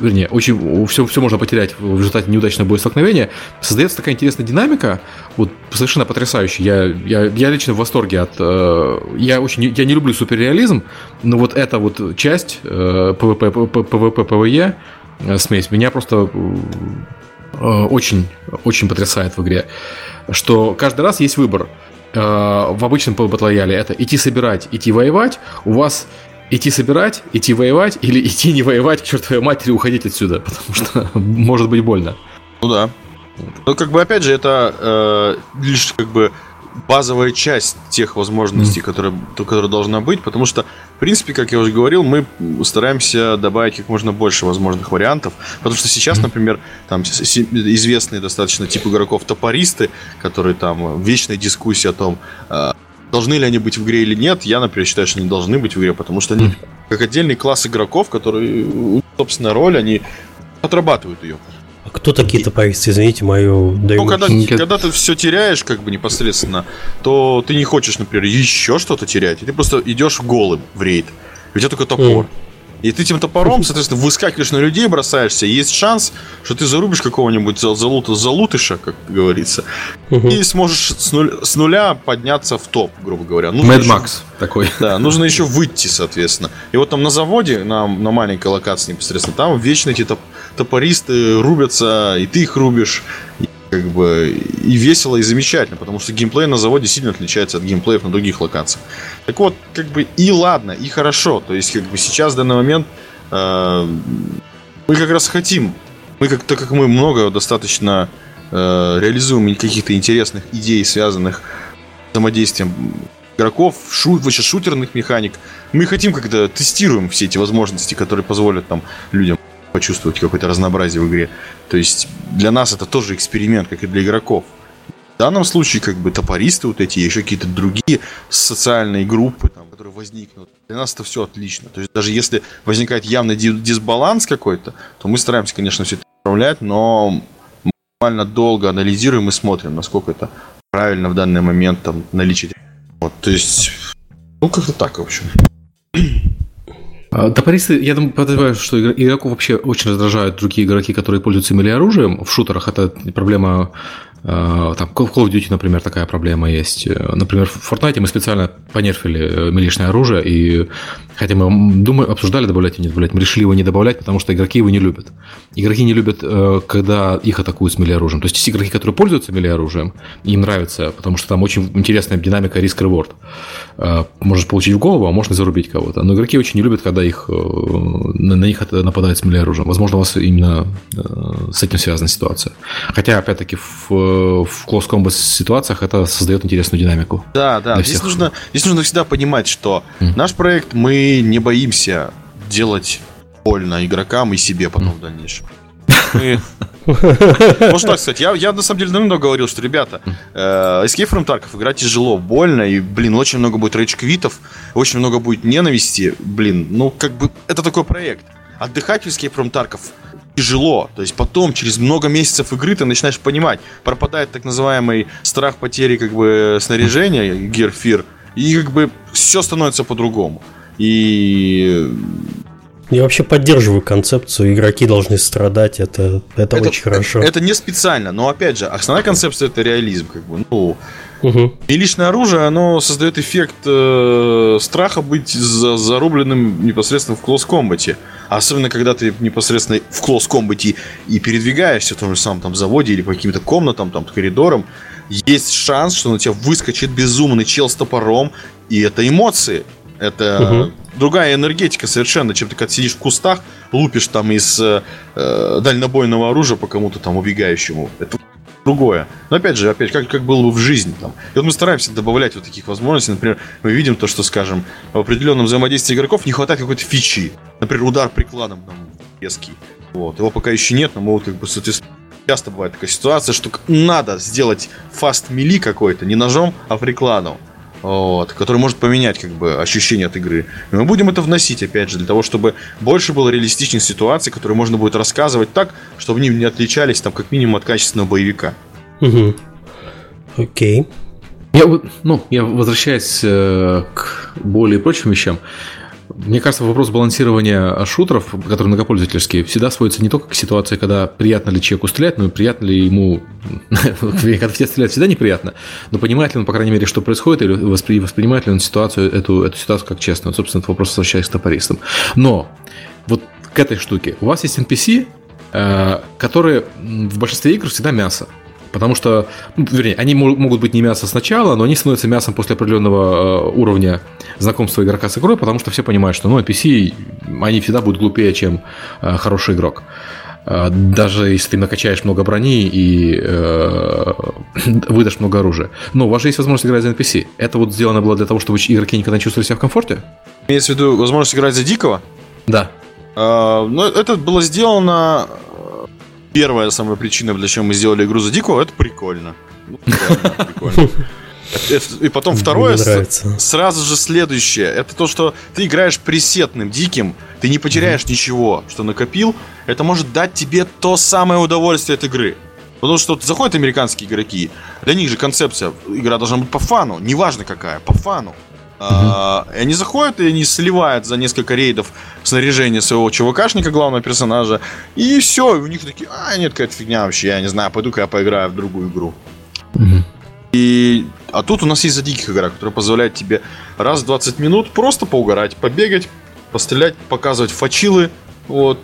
вернее, очень, все, все можно потерять в результате неудачного боестолкновения, создается такая интересная динамика, вот совершенно потрясающая. Я, я, я лично в восторге от... Э, я очень я не люблю суперреализм, но вот эта вот часть э, PvP, PvP, PvE, э, смесь, меня просто э, очень, очень потрясает в игре. Что каждый раз есть выбор. Э, в обычном battle royale это идти собирать, идти воевать. У вас идти собирать, идти воевать или идти не воевать к чертовой матери уходить отсюда, потому что может быть больно. Ну да. Ну, как бы, опять же, это э, лишь как бы базовая часть тех возможностей, mm. которые, которая должна быть, потому что, в принципе, как я уже говорил, мы стараемся добавить как можно больше возможных вариантов, потому что сейчас, mm. например, там известные достаточно тип игроков топористы, которые там вечная дискуссия о том, э, должны ли они быть в игре или нет, я, например, считаю, что они должны быть в игре, потому что они как отдельный класс игроков, которые, собственно, роль, они отрабатывают ее. А кто такие топористы, извините мою Ну, когда, когда ты все теряешь, как бы непосредственно, то ты не хочешь, например, еще что-то терять, и ты просто идешь голым в рейд. У тебя только топор. Mm. И ты этим топором, соответственно, выскакиваешь на людей, бросаешься. И есть шанс, что ты зарубишь какого-нибудь залута, залутыша, как говорится, угу. и сможешь с, нуля, с нуля подняться в топ, грубо говоря. Mad Max такой. Да, нужно еще выйти, соответственно. И вот там на заводе, на, на маленькой локации непосредственно, там вечно эти топ, топористы рубятся, и ты их рубишь как бы и весело, и замечательно, потому что геймплей на заводе сильно отличается от геймплеев на других локациях. Так вот, как бы и ладно, и хорошо. То есть, как бы сейчас, в данный момент, э, мы как раз хотим, мы как, так как мы много достаточно э, реализуем каких-то интересных идей, связанных с взаимодействием игроков, шу, вообще шутерных механик, мы хотим как-то тестируем все эти возможности, которые позволят там людям почувствовать какое-то разнообразие в игре. То есть для нас это тоже эксперимент, как и для игроков. В данном случае, как бы топористы вот эти, еще какие-то другие социальные группы, там, которые возникнут, для нас это все отлично. То есть даже если возникает явный дисбаланс какой-то, то мы стараемся, конечно, все это управлять, но максимально долго анализируем и смотрим, насколько это правильно в данный момент там наличие. Вот, то есть, ну как-то так, в общем. А, топористы, я думаю, подозреваю, что игроков вообще очень раздражают другие игроки, которые пользуются мили оружием. В шутерах это проблема там, Call of Duty, например, такая проблема есть. Например, в Fortnite мы специально понерфили э, милишное оружие, и хотя мы думали, обсуждали добавлять или не добавлять, мы решили его не добавлять, потому что игроки его не любят. Игроки не любят, э, когда их атакуют с мили оружием. То есть есть игроки, которые пользуются мили оружием, им нравится, потому что там очень интересная динамика риск-реворд. Э, можешь получить в голову, а можно зарубить кого-то. Но игроки очень не любят, когда их, на них нападают с мили оружием. Возможно, у вас именно с этим связана ситуация. Хотя, опять-таки, в в close combat ситуациях это создает интересную динамику. Да, да. Здесь нужно, здесь нужно всегда понимать, что mm. наш проект мы не боимся делать больно игрокам и себе потом mm. в дальнейшем. Мы... Можно так сказать. Я, я на самом деле давно говорил, что, ребята, э, Escape from Tarkov играть тяжело, больно, и, блин, очень много будет рейдж-квитов, очень много будет ненависти, блин, ну, как бы, это такой проект. Отдыхать в Escape from Tarkov тяжело. То есть потом, через много месяцев игры, ты начинаешь понимать, пропадает так называемый страх потери как бы снаряжения, герфир, и как бы все становится по-другому. И я вообще поддерживаю концепцию, игроки должны страдать, это, это, это очень хорошо. Это, это не специально, но опять же, основная концепция это реализм, как бы, ну, Угу. И личное оружие, оно создает эффект э, страха быть за, зарубленным непосредственно в клосс-комбате. Особенно, когда ты непосредственно в клосс-комбате и передвигаешься в том же самом там заводе или по каким-то комнатам, там, коридорам, есть шанс, что на тебя выскочит безумный чел с топором, и это эмоции. Это угу. другая энергетика совершенно, чем ты когда сидишь в кустах, лупишь там из э, дальнобойного оружия по кому-то там убегающему. Это другое. Но опять же, опять, как, как было бы в жизни. Там. И вот мы стараемся добавлять вот таких возможностей. Например, мы видим то, что, скажем, в определенном взаимодействии игроков не хватает какой-то фичи. Например, удар прикладом там, резкий. Вот. Его пока еще нет, но мы вот как бы, соответственно, часто бывает такая ситуация, что надо сделать фаст мили какой-то, не ножом, а прикладом. Вот, который может поменять как бы ощущение от игры. И мы будем это вносить, опять же, для того, чтобы больше было реалистичных ситуаций, которые можно будет рассказывать так, чтобы они не отличались там как минимум от качественного боевика. Угу. Окей. Я, ну, я возвращаясь э, к более прочим вещам, мне кажется, вопрос балансирования шутеров, которые многопользовательские, всегда сводится не только к ситуации, когда приятно ли человеку стрелять, но и приятно ли ему... когда все стреляют, всегда неприятно, но понимает ли он, по крайней мере, что происходит, или воспринимает ли он ситуацию, эту, эту ситуацию как честную. Вот, собственно, этот вопрос возвращаясь к топористам. Но вот к этой штуке. У вас есть NPC, э, которые в большинстве игр всегда мясо. Потому что, ну, вернее, они могут быть не мясо сначала, но они становятся мясом после определенного э, уровня знакомства игрока с игрой, потому что все понимают, что ну, NPC, они всегда будут глупее, чем э, хороший игрок. Э, даже если ты накачаешь много брони и э, выдашь много оружия. Но у вас же есть возможность играть за NPC. Это вот сделано было для того, чтобы игроки никогда не чувствовали себя в комфорте? Имеется в виду возможность играть за дикого? Да. Uh, ну, это было сделано первая самая причина, для чего мы сделали игру за Дико, это прикольно. Ну, прикольно. И потом второе, сразу же следующее. Это то, что ты играешь пресетным, диким, ты не потеряешь mm-hmm. ничего, что накопил. Это может дать тебе то самое удовольствие от игры. Потому что заходят американские игроки, для них же концепция, игра должна быть по фану, неважно какая, по фану. Uh-huh. и они заходят, и они сливают за несколько рейдов снаряжение своего ЧВКшника, главного персонажа, и все, и у них такие, а, нет, какая-то фигня вообще, я не знаю, пойду-ка я поиграю в другую игру. Uh-huh. И... А тут у нас есть за диких игра, которая позволяет тебе раз в 20 минут просто поугарать, побегать, пострелять, показывать фачилы, вот.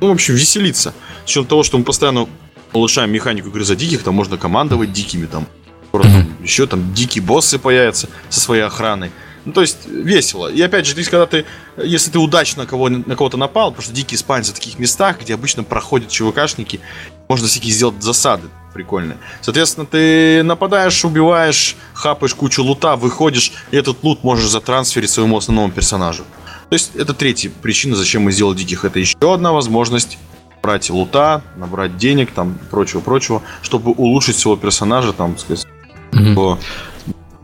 Ну, в общем, веселиться. С учетом того, что мы постоянно улучшаем механику игры за диких, там можно командовать дикими, там скоро там, еще там дикие боссы появятся со своей охраной. Ну, то есть, весело. И опять же, ты, когда ты, если ты удачно кого, на кого-то напал, потому что дикие спавнятся в таких местах, где обычно проходят ЧВКшники, можно всякие сделать засады прикольные. Соответственно, ты нападаешь, убиваешь, хапаешь кучу лута, выходишь, и этот лут можешь затрансферить своему основному персонажу. То есть, это третья причина, зачем мы сделали диких. Это еще одна возможность брать лута, набрать денег, там, прочего-прочего, чтобы улучшить своего персонажа, там, сказать, угу.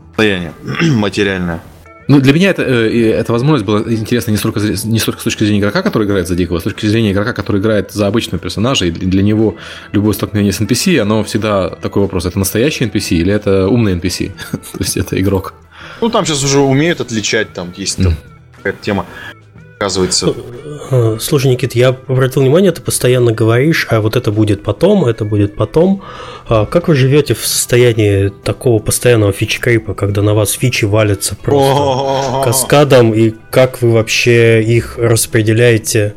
состояние материальное. Ну, для меня это, э, эта возможность была интересна не столько, не столько с точки зрения игрока, который играет за Дикого, а с точки зрения игрока, который играет за обычного персонажа, и для него любое столкновение с NPC, оно всегда такой вопрос, это настоящий NPC или это умный NPC? То есть это игрок. Ну, там сейчас уже умеют отличать, там есть там, какая-то тема оказывается. Э, слушай, Никит, я обратил внимание, ты постоянно говоришь, а вот это будет потом, это будет потом. А как вы живете в состоянии такого постоянного фичкрипа, когда на вас фичи валятся просто каскадом, и как вы вообще их распределяете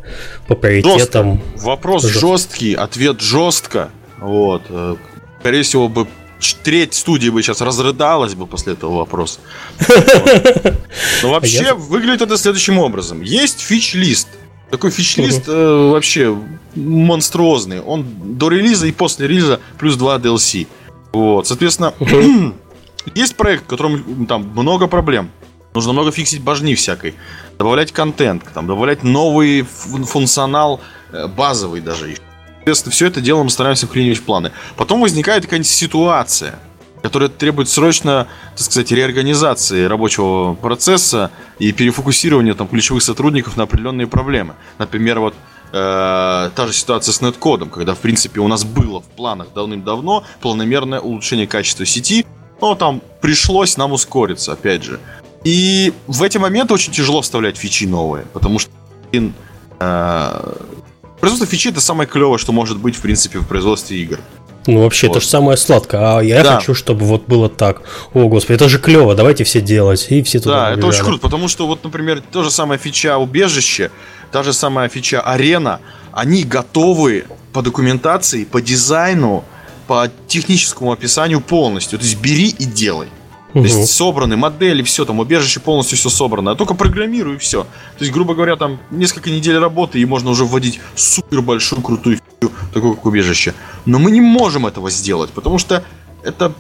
по приоритетам? Вопрос жесткий, ответ жестко. Вот. Э, скорее всего, бы треть студии бы сейчас разрыдалась бы после этого вопроса. Но вообще выглядит это следующим образом. Есть фич-лист. Такой фич-лист э, вообще монструозный. Он до релиза и после релиза плюс 2 DLC. Вот, соответственно, есть проект, в котором там много проблем. Нужно много фиксить божни всякой. Добавлять контент, там, добавлять новый функционал, э, базовый даже. Соответственно, все это дело мы стараемся вклинивать в планы. Потом возникает какая-нибудь ситуация, которая требует срочно, так сказать, реорганизации рабочего процесса и перефокусирования там ключевых сотрудников на определенные проблемы. Например, вот э, та же ситуация с неткодом, когда, в принципе, у нас было в планах давным-давно планомерное улучшение качества сети, но там пришлось нам ускориться, опять же. И в эти моменты очень тяжело вставлять фичи новые, потому что э, Производство фичи это самое клевое, что может быть, в принципе, в производстве игр. Ну, вообще, вот. это же самое сладкое. А я да. хочу, чтобы вот было так. О, господи, это же клево, давайте все делать. И все туда Да, побежали. это очень круто, потому что, вот, например, то же самое фича убежище, та же самая фича арена, они готовы по документации, по дизайну, по техническому описанию полностью. То есть бери и делай. То есть собраны модели, все, там убежище полностью все собрано. А только программирую и все. То есть, грубо говоря, там несколько недель работы, и можно уже вводить супер большую крутую фичу, такую как убежище. Но мы не можем этого сделать, потому что это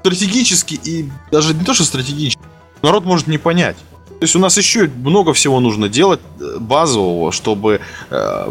стратегически и даже не то, что стратегически, народ может не понять. То есть у нас еще много всего нужно делать э, базового, чтобы э,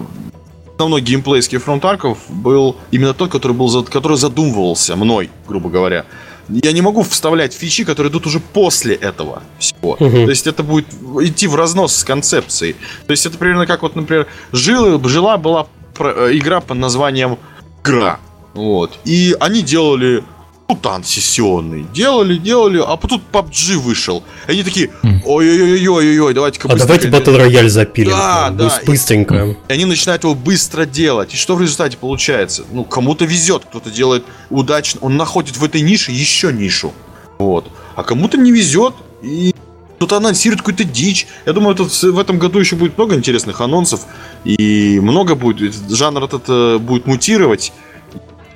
основной геймплейский фронт арков был именно тот, который был который задумывался мной, грубо говоря. Я не могу вставлять фичи, которые идут уже после этого всего. Uh-huh. То есть это будет идти в разнос с концепцией. То есть это примерно как вот, например, жила, жила была э, игра под названием «Гра». Вот. И они делали мутант сессионный. Делали, делали, а потом PUBG вышел. И они такие, ой-ой-ой-ой-ой, давайте-ка А давайте Battle Royale запилим. Да, да. Быстренько. И они начинают его быстро делать. И что в результате получается? Ну, кому-то везет, кто-то делает удачно. Он находит в этой нише еще нишу. Вот. А кому-то не везет, и кто-то анонсирует какую-то дичь. Я думаю, тут в этом году еще будет много интересных анонсов. И много будет. Жанр этот э, будет мутировать.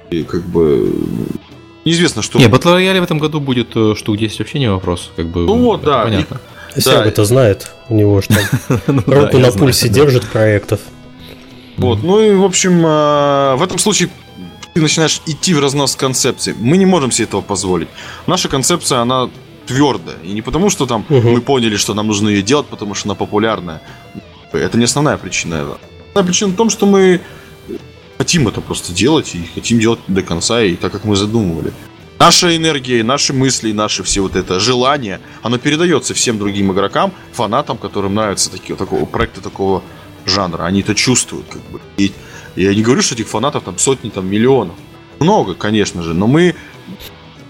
И как бы Неизвестно, что... Не, Battle Royale в этом году будет э, штук 10 вообще не вопрос. Как бы, ну вот, да. Понятно. И... Серега это знает, у него там ну руку на пульсе держит проектов. Вот, ну и, в общем, э, в этом случае ты начинаешь идти в разнос концепции. Мы не можем себе этого позволить. Наша концепция, она твердая. И не потому, что там мы поняли, что нам нужно ее делать, потому что она популярная. Это не основная причина. Основная причина в том, что мы хотим это просто делать и хотим делать до конца и так, как мы задумывали. Наша энергия, наши мысли, наши все вот это желание, оно передается всем другим игрокам, фанатам, которым нравятся такие, такого, проекты такого жанра. Они это чувствуют. Как бы. И я не говорю, что этих фанатов там сотни, там миллионов. Много, конечно же, но мы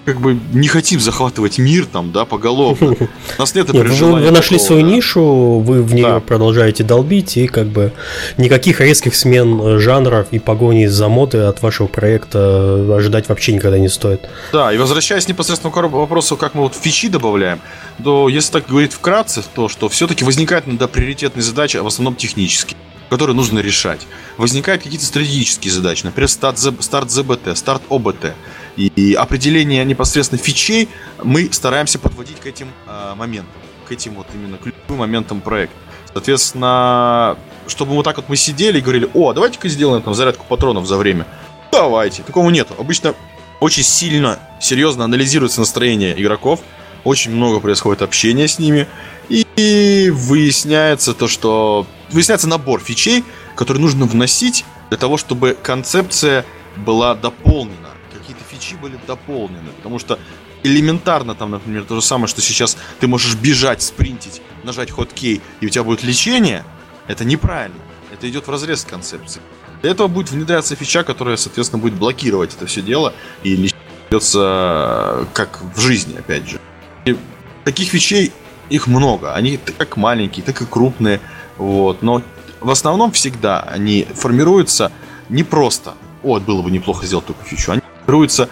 как бы не хотим захватывать мир там, да, поголовно. Нас нет, нет вы, вы нашли такого, свою да. нишу, вы в нее да. продолжаете долбить, и как бы никаких резких смен э, жанров и погони за моды от вашего проекта ожидать вообще никогда не стоит. Да, и возвращаясь непосредственно к вопросу, как мы вот фичи добавляем, то если так говорить вкратце, то что все-таки возникают иногда приоритетные задачи, а в основном технические которые нужно решать. Возникают какие-то стратегические задачи, например, старт, старт ЗБТ, старт ОБТ. И определение непосредственно фичей мы стараемся подводить к этим э, моментам, к этим вот именно ключевым моментам проекта. Соответственно, чтобы вот так вот мы сидели и говорили, о, давайте-ка сделаем там зарядку патронов за время. Давайте. Такого нету. Обычно очень сильно, серьезно анализируется настроение игроков, очень много происходит общения с ними, и выясняется то, что... Выясняется набор фичей, которые нужно вносить для того, чтобы концепция была дополнена фичи были дополнены. Потому что элементарно там, например, то же самое, что сейчас ты можешь бежать, спринтить, нажать хоткей, и у тебя будет лечение, это неправильно. Это идет в разрез с концепцией. Для этого будет внедряться фича, которая, соответственно, будет блокировать это все дело, и лечение идется как в жизни, опять же. И таких фичей их много. Они как маленькие, так и крупные. Вот. Но в основном всегда они формируются не просто. О, было бы неплохо сделать такую фичу. Они формируется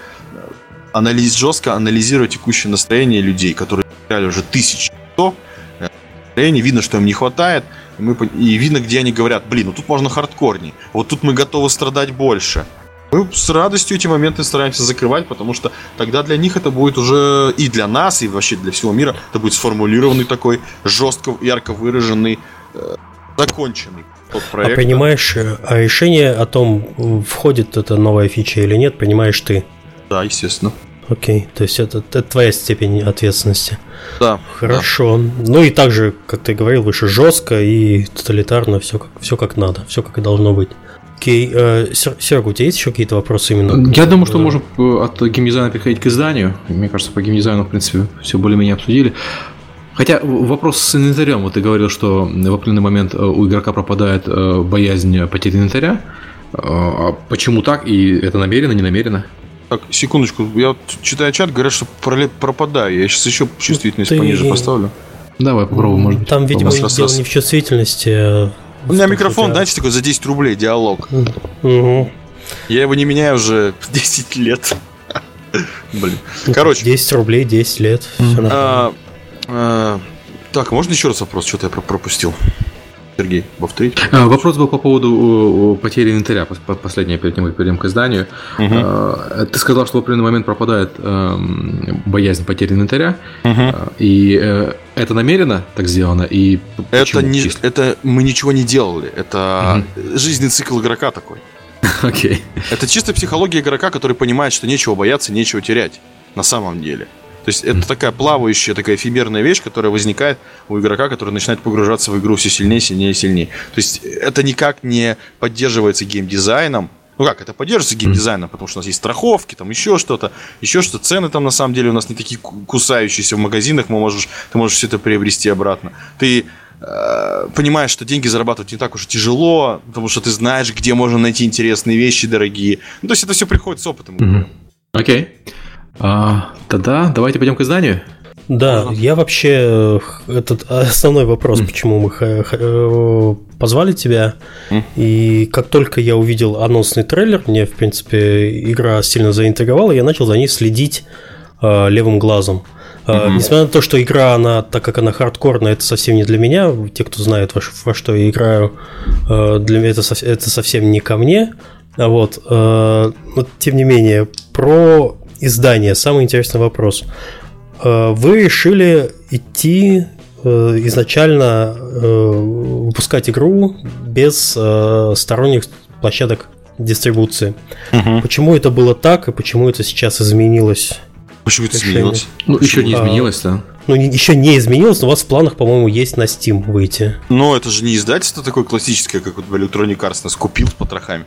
анализ, жестко анализируя текущее настроение людей, которые играли уже тысячи часов. Э, настроение, видно, что им не хватает, и, мы, и видно, где они говорят, блин, ну тут можно хардкорней, вот тут мы готовы страдать больше. Мы с радостью эти моменты стараемся закрывать, потому что тогда для них это будет уже и для нас, и вообще для всего мира, это будет сформулированный такой жестко, ярко выраженный, э, законченный проекта. А принимаешь э, а решение о том, входит эта новая фича или нет, принимаешь ты? Да, естественно. Окей, то есть это, это твоя степень ответственности. Да. Хорошо. Да. Ну и также, как ты говорил, выше жестко и тоталитарно, все как, все как надо, все как и должно быть. Окей, э, Серега, у тебя есть еще какие-то вопросы именно? Я думаю, что можем э, от геймдизайна переходить к изданию. Мне кажется, по геймдизайну, в принципе, все более-менее обсудили. Хотя вопрос с инвентарем. Вот ты говорил, что в определенный момент э, у игрока пропадает э, боязнь потери инвентаря. Э, а почему так? И это намеренно, не намеренно? Так, секундочку. Я читаю чат, говорят, что пропадаю. Я сейчас еще чувствительность ты... пониже поставлю. Давай попробуем, может быть. Там, видимо, раз, дело раз. не в чувствительности. А у меня микрофон, тебя... знаете, такой за 10 рублей диалог. Угу. Я его не меняю уже 10 лет. Блин. Короче. 10 рублей, 10 лет. Все а, так, можно еще раз вопрос? Что-то я пропустил. Сергей, повторить. А, вопрос был по поводу потери инвентаря, последнее, перед тем, как перейдем к изданию. Угу. Ты сказал, что в определенный момент пропадает эм, боязнь потери инвентаря. Угу. И э, это намеренно так сделано? И это, не, это мы ничего не делали. Это угу. жизненный цикл игрока такой. Окей. Okay. Это чисто психология игрока, который понимает, что нечего бояться, нечего терять. На самом деле. То есть это такая плавающая, такая эфемерная вещь, которая возникает у игрока, который начинает погружаться в игру все сильнее, сильнее, сильнее. То есть это никак не поддерживается геймдизайном. Ну как, это поддерживается геймдизайном, потому что у нас есть страховки, там еще что-то, еще что цены там на самом деле у нас не такие кусающиеся в магазинах, мы можешь, ты можешь все это приобрести обратно. Ты э, понимаешь, что деньги зарабатывать не так уж и тяжело, потому что ты знаешь, где можно найти интересные вещи дорогие. Ну, то есть это все приходит с опытом. Окей. Okay. А, тогда давайте пойдем к изданию. Да, Можно? я вообще э, этот основной вопрос, mm. почему мы э, позвали тебя. Mm. И как только я увидел анонсный трейлер, мне, в принципе, игра сильно заинтриговала, я начал за ней следить э, левым глазом. Mm-hmm. Несмотря на то, что игра, она, так как она хардкорная, это совсем не для меня. Те, кто знает, во, во что я играю, для меня это, это совсем не ко мне. Вот. Но, тем не менее, про издание. Самый интересный вопрос. Э, вы решили идти э, изначально э, выпускать игру без сторонних площадок дистрибуции. Угу. Почему это было так и почему это сейчас изменилось? Почему это изменилось? Ну, еще не изменилось, да. Ну, еще не изменилось, но у вас в планах, по-моему, есть на Steam выйти. Но это же не издательство такое классическое, как вот Electronic Arts нас купил с потрохами.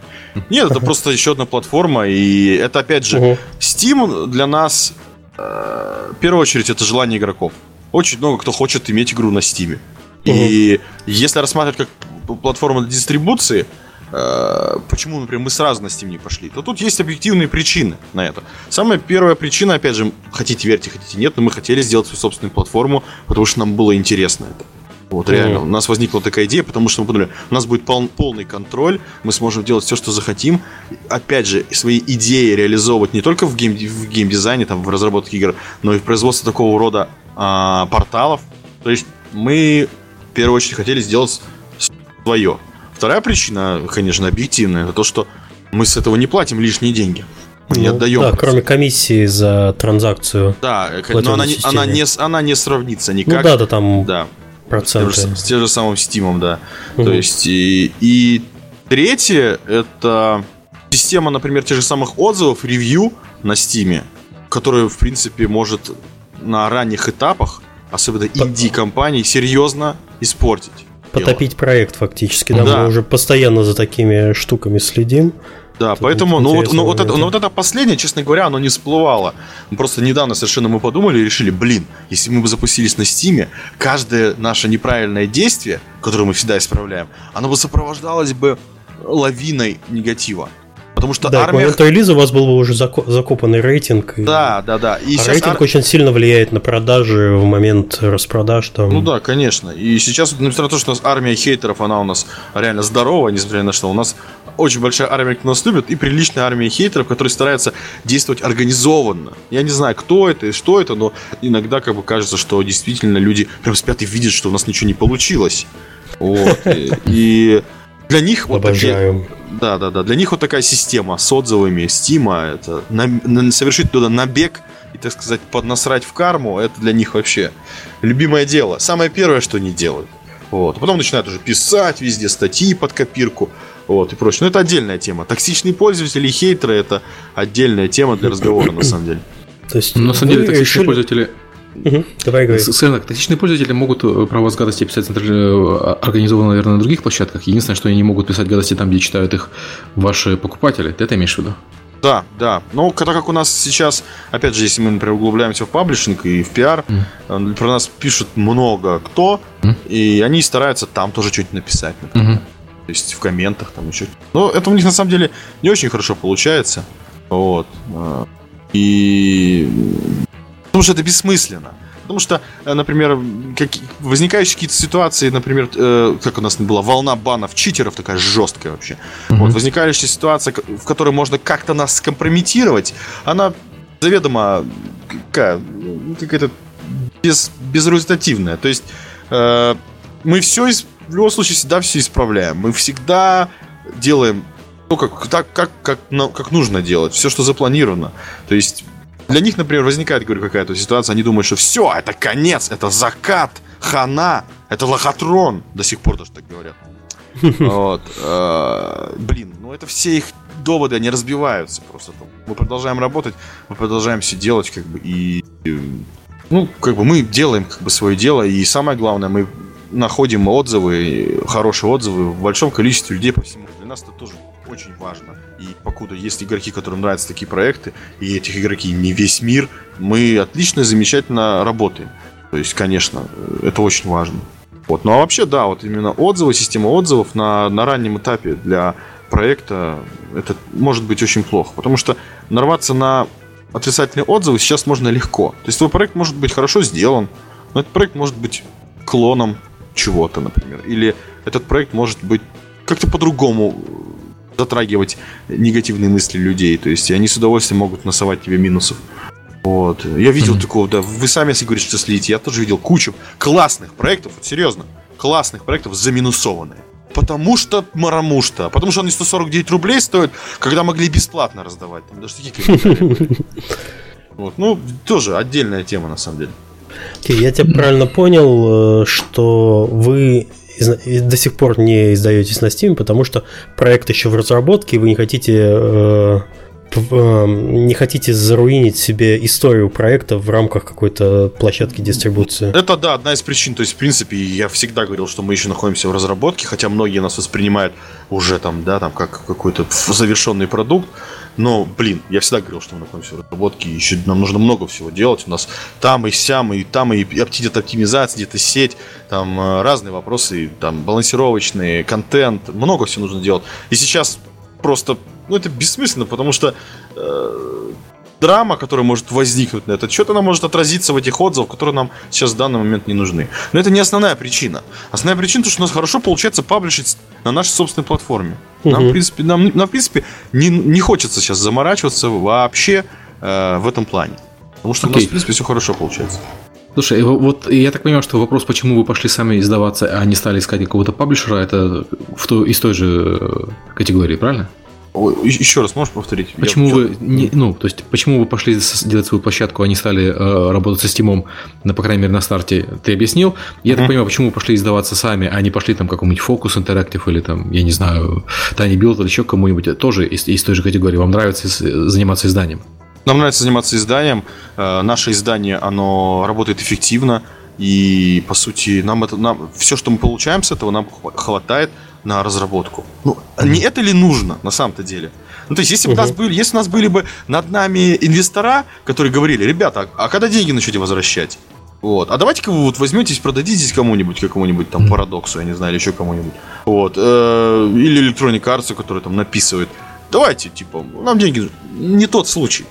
Нет, это просто еще одна платформа, и это, опять же, Steam для нас Э, в первую очередь, это желание игроков. Очень много кто хочет иметь игру на Steam. И если рассматривать как платформу для дистрибуции, почему, например, мы сразу на Steam не пошли, то тут есть объективные причины на это. Самая первая причина, опять же, хотите верьте, хотите нет, но мы хотели сделать свою собственную платформу, потому что нам было интересно это. Вот реально, у нас возникла такая идея, потому что мы подумали, у нас будет пол, полный контроль, мы сможем делать все, что захотим. Опять же, свои идеи реализовывать не только в, гейм, в геймдизайне, там, в разработке игр, но и в производстве такого рода а, порталов. То есть мы в первую очередь хотели сделать свое. Вторая причина, конечно, объективная, это то, что мы с этого не платим лишние деньги. Мы ну, не отдаем. Да, кроме комиссии за транзакцию. Да, но она не, она, не, она не сравнится никак. Ну да, да, там да проценты. С, тем же, с тем же самым Steam, да. Угу. То есть, и, и третье, это система, например, тех же самых отзывов, ревью на Steam, которая, в принципе, может на ранних этапах, особенно инди-компаний, серьезно испортить. Потопить дело. проект фактически, да, да. Мы уже постоянно за такими штуками следим. Да, Тут поэтому, ну вот, ну, вот это, ну вот это последнее, честно говоря, оно не всплывало. Просто недавно совершенно мы подумали и решили, блин, если мы бы запустились на Стиме, каждое наше неправильное действие, которое мы всегда исправляем, оно бы сопровождалось бы лавиной негатива. Потому что да, армия... к моменту релиза у вас был бы уже закопанный рейтинг. Да, да, да. И а рейтинг ар... очень сильно влияет на продажи в момент распродаж. Там... Ну да, конечно. И сейчас, несмотря на то, что у нас армия хейтеров, она у нас реально здоровая, несмотря на что, у нас очень большая армия, кто нас любит, и приличная армия хейтеров, которые стараются действовать организованно. Я не знаю, кто это и что это, но иногда как бы кажется, что действительно люди прям спят и видят, что у нас ничего не получилось. Вот. И для них вот такие, да, да, да, для них вот такая система с отзывами Стима, это на, на, совершить туда набег и, так сказать, поднасрать в карму, это для них вообще любимое дело. Самое первое, что они делают. Вот. А потом начинают уже писать везде статьи под копирку вот, и прочее. Но это отдельная тема. Токсичные пользователи и хейтеры это отдельная тема для разговора, на самом деле. То есть, ну, на самом деле, токсичные решили... пользователи Угу. Давай говори. Скажем так, токсичные пользователи могут э, про вас гадости писать э, организованно, наверное, на других площадках. Единственное, что они не могут писать гадости там, где читают их ваши покупатели. Ты это имеешь в виду? Да, да. Но так как у нас сейчас, опять же, если мы, например, углубляемся в паблишинг и в пиар, mm. про нас пишут много кто, mm. и они стараются там тоже что-нибудь написать, например. Mm-hmm. То есть в комментах там еще. Но это у них на самом деле не очень хорошо получается. Вот. А, и... Потому что это бессмысленно. Потому что, э, например, как, возникающие какие-то ситуации, например, э, как у нас была волна банов читеров, такая жесткая вообще. Mm-hmm. Вот, возникающая ситуация, в которой можно как-то нас скомпрометировать, она заведомо какая, какая-то без, безрезультативная. То есть э, мы все в любом случае всегда все исправляем. Мы всегда делаем то, как, так, как, как, как нужно делать, все, что запланировано. То есть для них, например, возникает, говорю, какая-то ситуация, они думают, что все, это конец, это закат, хана, это лохотрон. До сих пор даже так говорят. Вот. Э, блин, ну это все их доводы, они разбиваются просто. Мы продолжаем работать, мы продолжаем все делать, как бы, и... Ну, как бы мы делаем как бы свое дело, и самое главное, мы находим отзывы, хорошие отзывы в большом количестве людей по всему. Для нас это тоже очень важно. И покуда есть игроки, которым нравятся такие проекты, и этих игроки не весь мир, мы отлично и замечательно работаем. То есть, конечно, это очень важно. Вот. Ну а вообще, да, вот именно отзывы, система отзывов на, на раннем этапе для проекта, это может быть очень плохо. Потому что нарваться на отрицательные отзывы сейчас можно легко. То есть твой проект может быть хорошо сделан, но этот проект может быть клоном чего-то, например. Или этот проект может быть как-то по-другому затрагивать негативные мысли людей. То есть они с удовольствием могут насовать тебе минусов. Вот. Я видел mm-hmm. такого, да. Вы сами, если говорите, что слите, я тоже видел кучу классных проектов, вот серьезно, классных проектов заминусованные. Потому что марамушта. Потому что они 149 рублей стоят, когда могли бесплатно раздавать. Там даже такие Вот, ну, тоже отдельная тема, на самом деле. Okay, я тебя правильно понял, э, что вы до сих пор не издаетесь на Steam, потому что проект еще в разработке, и вы не хотите э, Эм, не хотите заруинить себе историю проекта в рамках какой-то площадки дистрибуции. Это, да, одна из причин. То есть, в принципе, я всегда говорил, что мы еще находимся в разработке, хотя многие нас воспринимают уже там, да, там, как какой-то завершенный продукт. Но, блин, я всегда говорил, что мы находимся в разработке, еще нам нужно много всего делать. У нас там и сям, и там и где-то оптимизация, где-то сеть, там э, разные вопросы, там балансировочные, контент, много всего нужно делать. И сейчас просто ну, это бессмысленно, потому что э, драма, которая может возникнуть на этот счет, она может отразиться в этих отзывах, которые нам сейчас в данный момент не нужны. Но это не основная причина. Основная причина, то, что у нас хорошо получается паблишить на нашей собственной платформе. Нам, в принципе, нам, нам, в принципе не, не хочется сейчас заморачиваться вообще э, в этом плане. Потому что okay. у нас, в принципе, все хорошо получается. Слушай, вот я так понимаю, что вопрос, почему вы пошли сами издаваться, а не стали искать какого-то паблишера, это в то, из той же э, категории, правильно? Еще раз можешь повторить? Почему я... вы не, ну, то есть почему вы пошли делать свою площадку, а не стали э, работать со Steam, на, по крайней мере, на старте, ты объяснил. Я uh-huh. так понимаю, почему вы пошли издаваться сами, а не пошли там какому-нибудь Focus Interactive или там, я не знаю, Тани Билд или еще кому-нибудь, тоже из, из той же категории. Вам нравится заниматься изданием? Нам нравится заниматься изданием. Э, наше издание, оно работает эффективно. И, по сути, нам это, нам, все, что мы получаем с этого, нам хватает на разработку. Ну, не это ли нужно на самом-то деле? Ну, то есть, если бы угу. нас были, если у нас были бы над нами инвестора, которые говорили, ребята, а, а когда деньги начнете возвращать? Вот. А давайте-ка вы вот возьметесь, продадитесь кому-нибудь, какому-нибудь там парадоксу, я не знаю, или еще кому-нибудь. Вот. Э, или Electronic Arts, который там написывает. Давайте, типа, нам деньги не тот случай.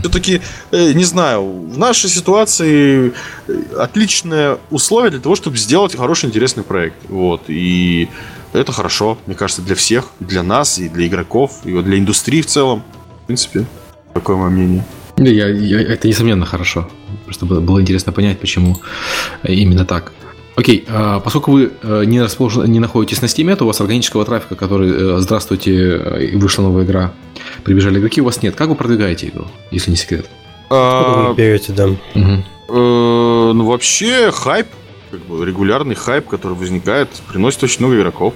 Все-таки, э, не знаю, в нашей ситуации э, отличное условие для того, чтобы сделать хороший, интересный проект. Вот. И это хорошо, мне кажется, для всех, для нас, и для игроков, и для индустрии в целом. В принципе, такое мое мнение. Я, я, это несомненно хорошо. Просто было, было интересно понять, почему именно так. Окей, а поскольку вы э, не, расположены, не находитесь на Steam, то у вас органического трафика, который э, «Здравствуйте, вышла новая игра», прибежали игроки, у вас нет. Как вы продвигаете игру, если не секрет? А... Вы берете, да. Угу. Ну, вообще, хайп как бы регулярный хайп, который возникает, приносит очень много игроков.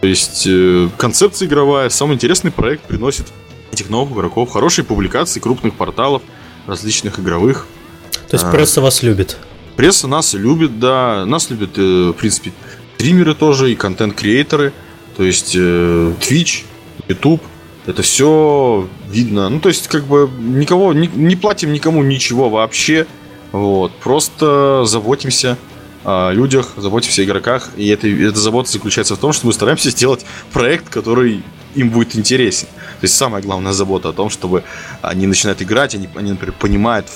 То есть э, концепция игровая, самый интересный проект приносит этих новых игроков, хорошие публикации крупных порталов, различных игровых. То есть пресса а, вас любит? Пресса нас любит, да. Нас любят, э, в принципе, стримеры тоже и контент-креаторы. То есть э, Twitch, YouTube. Это все видно. Ну, то есть, как бы, никого, не, не платим никому ничего вообще. Вот. Просто заботимся людях, заботимся о игроках, и это, эта забота заключается в том, что мы стараемся сделать проект, который им будет интересен. То есть самая главная забота о том, чтобы они начинают играть, они, они например, понимают,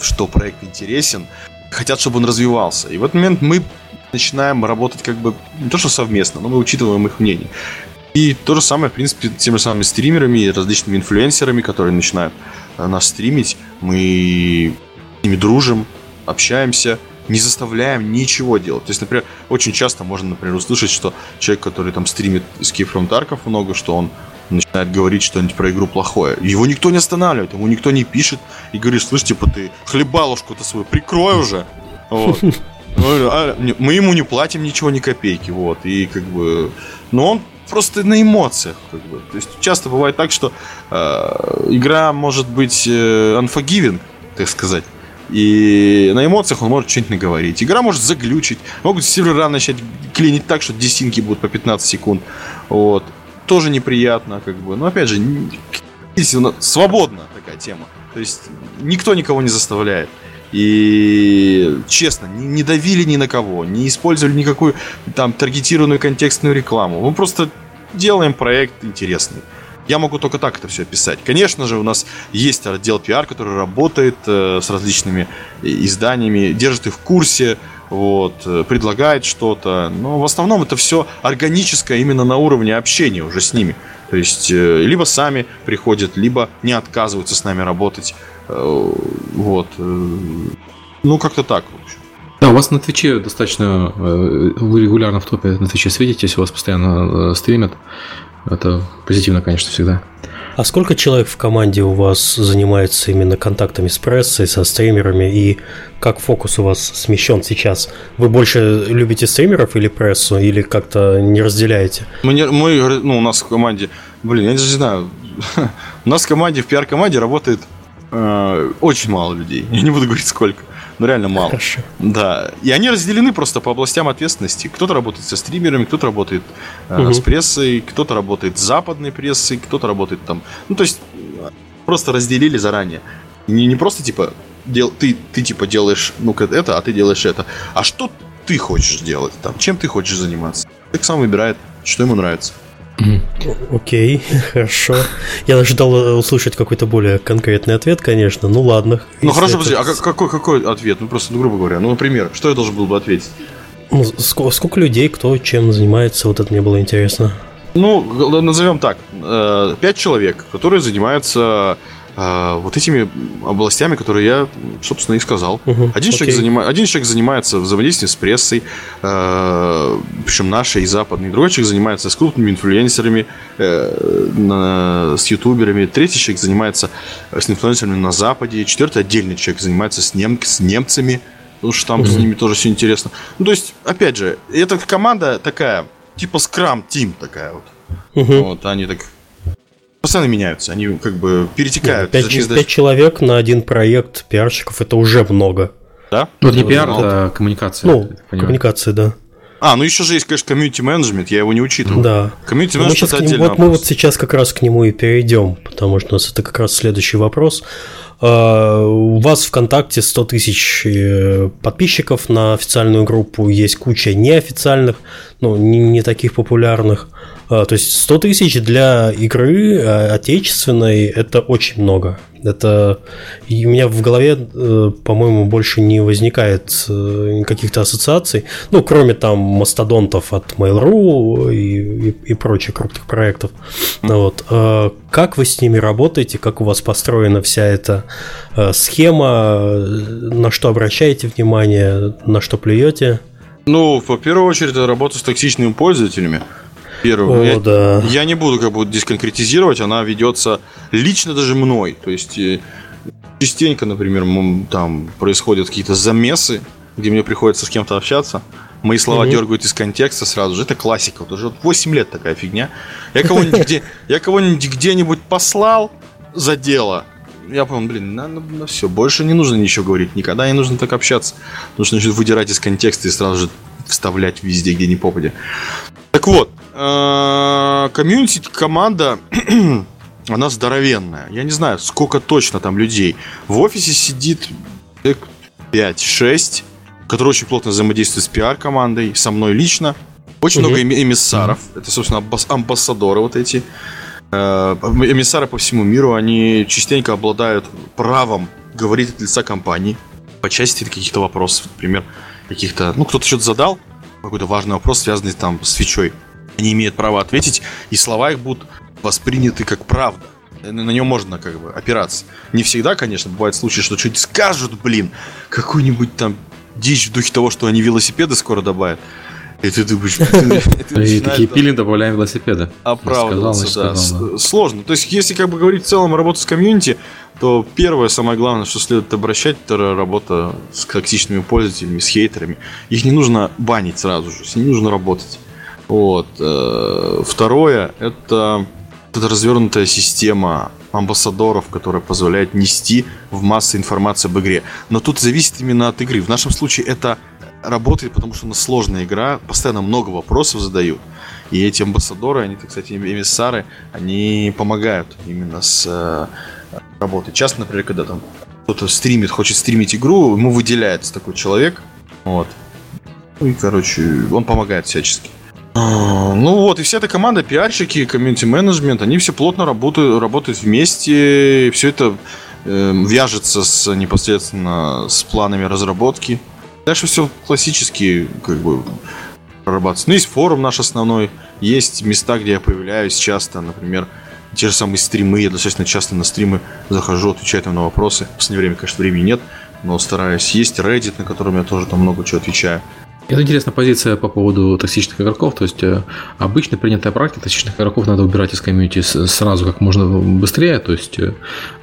что проект интересен, хотят, чтобы он развивался. И в этот момент мы начинаем работать как бы не то что совместно, но мы учитываем их мнение. И то же самое, в принципе, теми же самыми стримерами, различными инфлюенсерами, которые начинают э, нас стримить. Мы с ними дружим, общаемся, не заставляем ничего делать. То есть, например, очень часто можно, например, услышать, что человек, который там стримит Escape from Tarkov много, что он начинает говорить что-нибудь про игру плохое. Его никто не останавливает, ему никто не пишет и говорит, слышь, типа, ты хлебалушку-то свою прикрой уже. Ну, а, мы ему не платим ничего, ни копейки, вот, и как бы, но он просто на эмоциях, как бы. То есть часто бывает так, что э, игра может быть э, unforgiving, так сказать. И на эмоциях он может что-нибудь наговорить. Игра может заглючить. Могут сервера начать клинить так, что десинки будут по 15 секунд. Вот. тоже неприятно, как бы. Но опять же, свободно такая тема. То есть никто никого не заставляет. И честно, не давили ни на кого, не использовали никакую там таргетированную контекстную рекламу. Мы просто делаем проект интересный. Я могу только так это все описать. Конечно же, у нас есть отдел пиар, который работает э, с различными изданиями, держит их в курсе, вот, э, предлагает что-то. Но в основном это все органическое именно на уровне общения уже с ними. То есть, э, либо сами приходят, либо не отказываются с нами работать. Э, вот. Ну, как-то так, в общем. Да, у вас на Твиче достаточно, вы регулярно в топе на Твиче светитесь, у вас постоянно стримят. Это позитивно, конечно, всегда. А сколько человек в команде у вас занимается именно контактами с прессой, со стримерами, и как фокус у вас смещен сейчас? Вы больше любите стримеров или прессу, или как-то не разделяете? Мы, не, мы ну, у нас в команде, блин, я не знаю, у нас в команде, в пиар-команде работает э, очень мало людей. Я не буду говорить сколько. Ну, реально мало. Хорошо. Да. И они разделены просто по областям ответственности. Кто-то работает со стримерами, кто-то работает э, угу. с прессой, кто-то работает с западной прессой, кто-то работает там. Ну, то есть, просто разделили заранее. Не, не просто типа дел, ты, ты типа делаешь ну это, а ты делаешь это. А что ты хочешь делать там? Чем ты хочешь заниматься? Человек сам выбирает, что ему нравится. Окей, хорошо. Я ожидал э, услышать какой-то более конкретный ответ, конечно. Ну ладно. Ну хорошо, подожди, а какой, какой ответ? Ну просто, ну, грубо говоря, ну, например, что я должен был бы ответить? Ну, сколько, сколько людей, кто чем занимается, вот это мне было интересно. Ну, назовем так. Э, пять человек, которые занимаются вот этими областями, которые я, собственно, и сказал. Угу, один, человек занима... один человек занимается взаимодействием с прессой, э, причем нашей и западной. Другой человек занимается с крупными инфлюенсерами, э, на... с ютуберами. Третий человек занимается с инфлюенсерами на Западе. Четвертый отдельный человек занимается с, нем... с немцами, потому что там угу. с ними тоже все интересно. Ну, то есть, опять же, эта команда такая, типа scrum team такая вот. Угу. Вот, они так постоянно меняются, они как бы перетекают. Пять, пять человек на один проект пиарщиков это уже много. Да? Ну, это не пиар, а коммуникация. Ну, коммуникация, да. А, ну еще же есть, конечно, community management, я его не учитывал. Да. Community management это отдельно. Вот мы вот сейчас как раз к нему и перейдем, потому что у нас это как раз следующий вопрос. А, у вас ВКонтакте 100 тысяч э, подписчиков на официальную группу, есть куча неофициальных, ну, не, не таких популярных. А, то есть 100 тысяч для игры а, отечественной это очень много. Это и у меня в голове, э, по-моему, больше не возникает э, каких-то ассоциаций, ну, кроме там мастодонтов от Mail.ru и, и, и прочих крупных проектов. Вот. А как вы с ними работаете, как у вас построена вся эта э, схема, на что обращаете внимание, на что плюете? Ну, в первую очередь, это работа с токсичными пользователями первую. О, я, да. я не буду как бы дисконкретизировать, она ведется лично даже мной. То есть э, частенько, например, там происходят какие-то замесы, где мне приходится с кем-то общаться. Мои слова угу. дергают из контекста сразу же. Это классика. Вот уже 8 лет такая фигня. Я кого-нибудь где, я кого-нибудь где-нибудь послал за дело. Я понял, блин, на, на, на все, больше не нужно ничего говорить, никогда не нужно так общаться. Потому что начнут выдирать из контекста и сразу же вставлять везде, где не попадя. Так вот, комьюнити команда, она здоровенная. Я не знаю, сколько точно там людей. В офисе сидит 5-6, которые очень плотно взаимодействуют с пиар-командой, со мной лично. Очень угу. много эмиссаров. Это, собственно, амбассадоры вот эти. Э, эмиссары по всему миру, они частенько обладают правом говорить от лица компании по части каких-то вопросов, например, каких-то, ну, кто-то что-то задал, какой-то важный вопрос, связанный там с свечой. Они имеют право ответить, и слова их будут восприняты как правда. На нем можно как бы опираться. Не всегда, конечно, бывают случаи, что что-нибудь скажут, блин, какую-нибудь там дичь в духе того, что они велосипеды скоро добавят. И ты думаешь, и такие пили добавляем велосипеды. Оправдываться, да. Сложно. То есть, если как бы говорить в целом работу с комьюнити, то первое, самое главное, что следует обращать, это работа с токсичными пользователями, с хейтерами. Их не нужно банить сразу же, с ними нужно работать. Вот. Э, второе, это, это развернутая система амбассадоров, которая позволяет нести в массы информации об игре. Но тут зависит именно от игры. В нашем случае это работает, потому что у нас сложная игра, постоянно много вопросов задают. И эти амбассадоры, они, кстати, эмиссары, они помогают именно с э, работой. Часто, например, когда там кто-то стримит, хочет стримить игру, ему выделяется такой человек. Вот. Ну и, короче, он помогает всячески. А, ну вот, и вся эта команда, пиарщики, комьюнити-менеджмент, они все плотно работают, работают вместе, все это э, вяжется с непосредственно с планами разработки. Дальше все классически, как бы, прорабатывается. Ну, есть форум наш основной, есть места, где я появляюсь часто, например, те же самые стримы, я достаточно часто на стримы захожу, отвечаю там на вопросы. В последнее время, конечно, времени нет, но стараюсь. Есть Reddit, на котором я тоже там много чего отвечаю. Это интересная позиция по поводу токсичных игроков. То есть э, обычно принятая практика токсичных игроков надо убирать из комьюнити сразу как можно быстрее. То есть э,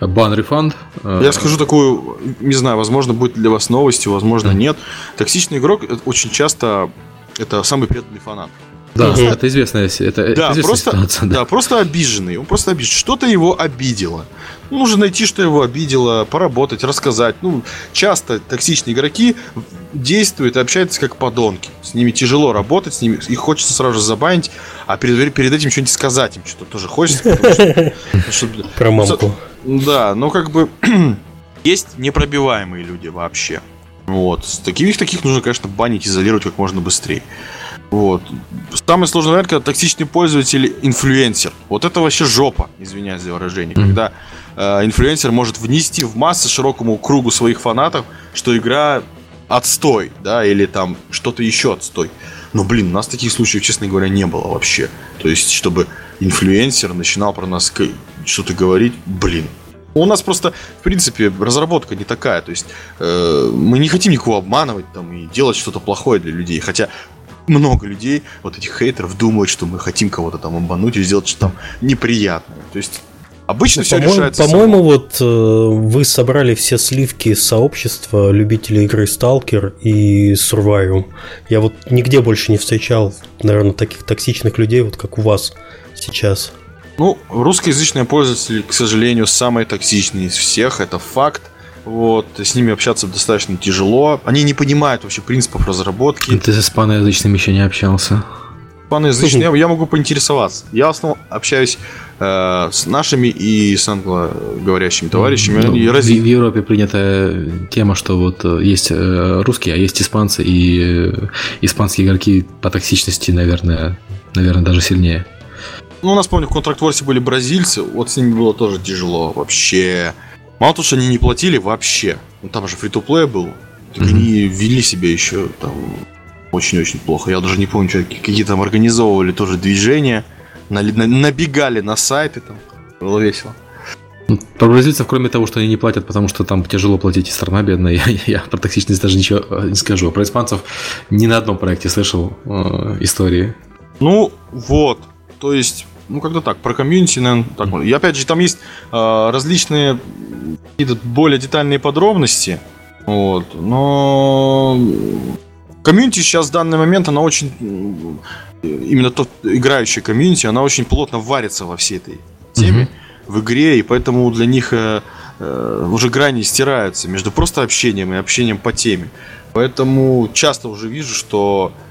бан рефанд. Э, я скажу такую, не знаю, возможно, будет для вас новостью, возможно, нет. Токсичный игрок очень часто это самый преданный фанат. Да, угу. это известная, это да, известная просто, ситуация. Да. да, просто обиженный. Он просто обижен. Что-то его обидело. Ну, нужно найти, что его обидело, поработать, рассказать. Ну, часто токсичные игроки действуют и общаются как подонки. С ними тяжело работать, с ними их хочется сразу же забанить, а перед, перед этим что-нибудь сказать им что-то тоже хочется. Про мамку. Да, но как бы есть непробиваемые люди вообще. Вот. Таких таких нужно, конечно, банить, изолировать как можно быстрее. Вот. Самый сложный вариант, когда токсичный пользователь инфлюенсер. Вот это вообще жопа, извиняюсь за выражение. Mm-hmm. Когда э, инфлюенсер может внести в массы широкому кругу своих фанатов, что игра отстой, да, или там что-то еще отстой. Но, блин, у нас таких случаев, честно говоря, не было вообще. То есть, чтобы инфлюенсер начинал про нас что-то говорить, блин, у нас просто, в принципе, разработка не такая. То есть э, мы не хотим никого обманывать там, и делать что-то плохое для людей. Хотя много людей, вот этих хейтеров, думают, что мы хотим кого-то там обмануть и сделать что-то там неприятное. То есть Обычно ну, все по решается. По-моему, вот э, вы собрали все сливки сообщества любителей игры Сталкер и Survivor. Я вот нигде больше не встречал, наверное, таких токсичных людей, вот как у вас сейчас. Ну, русскоязычные пользователи, к сожалению, самые токсичные из всех, это факт. Вот, с ними общаться достаточно тяжело. Они не понимают вообще принципов разработки. Ты с испаноязычными еще не общался? Испаноязычными я, я могу поинтересоваться. Я в основном общаюсь э, с нашими и с англоговорящими товарищами. Ну, в, в Европе принята тема, что вот э, есть э, русские, а есть испанцы, и э, испанские игроки по токсичности, наверное, наверное, даже сильнее. Ну, у нас, помню, в контракт были бразильцы, вот с ними было тоже тяжело вообще. Мало того, что они не платили вообще. Ну, там же фри то плей был. Так mm-hmm. они вели себя еще там очень-очень плохо. Я даже не помню, что, какие там организовывали тоже движения. Набегали на сайты там. Было весело. Ну, про бразильцев, кроме того, что они не платят, потому что там тяжело платить, и страна бедная, я, я про токсичность даже ничего э, не скажу. А про испанцев ни на одном проекте слышал э, истории. Ну, вот. То есть, ну, когда так, про комьюнити, наверное, так. И опять же, там есть э, различные какие-то более детальные подробности. Вот. Но комьюнити сейчас в данный момент, она очень... Именно тот играющий комьюнити, она очень плотно варится во всей этой теме, mm-hmm. в игре, и поэтому для них э, э, уже грани стираются между просто общением и общением по теме. Поэтому часто уже вижу, что э,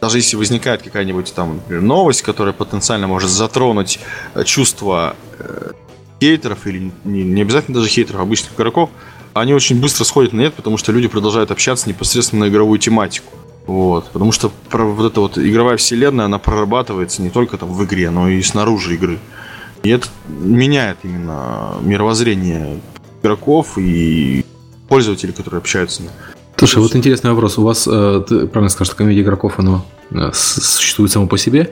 даже если возникает какая-нибудь там новость, которая потенциально может затронуть э, чувства э, хейтеров или не, не обязательно даже хейтеров, обычных игроков, они очень быстро сходят на нет, потому что люди продолжают общаться непосредственно на игровую тематику. Вот, потому что вот эта вот игровая вселенная, она прорабатывается не только там в игре, но и снаружи игры. И это меняет именно мировоззрение игроков и пользователей, которые общаются Слушай, вот интересный вопрос. У вас, э, ты правильно сказал, что комедия игроков, оно э, существует само по себе.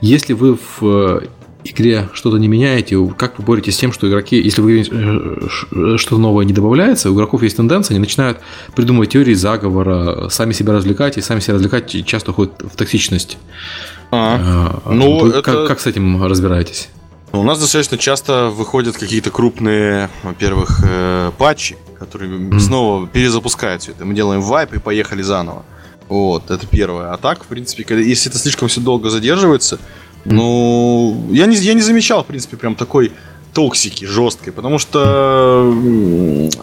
Если вы в э, игре что-то не меняете, как вы боретесь с тем, что игроки, если вы что-то новое не добавляется, у игроков есть тенденция, они начинают придумывать теории заговора, сами себя развлекать, и сами себя развлекать часто уходят в токсичность. А, ну, вы, это... как, как с этим разбираетесь? У нас достаточно часто выходят какие-то крупные, во-первых, патчи, которые mm. снова перезапускают все это. Мы делаем вайп и поехали заново. Вот, это первое. А так, в принципе, когда, если это слишком все долго задерживается, ну, я не, я не замечал, в принципе, прям такой токсики жесткой, потому что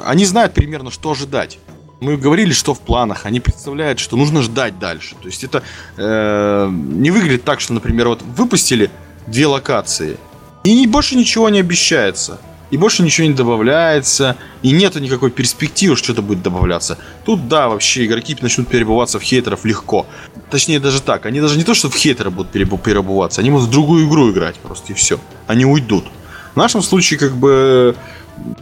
они знают примерно, что ожидать. Мы говорили, что в планах. Они представляют, что нужно ждать дальше. То есть это э, не выглядит так, что, например, вот выпустили две локации, и больше ничего не обещается. И больше ничего не добавляется, и нету никакой перспективы, что что-то будет добавляться. Тут, да, вообще игроки начнут перебываться в хейтеров легко. Точнее, даже так. Они даже не то, что в хейтеры будут перебываться, они будут в другую игру играть просто, и все. Они уйдут. В нашем случае, как бы,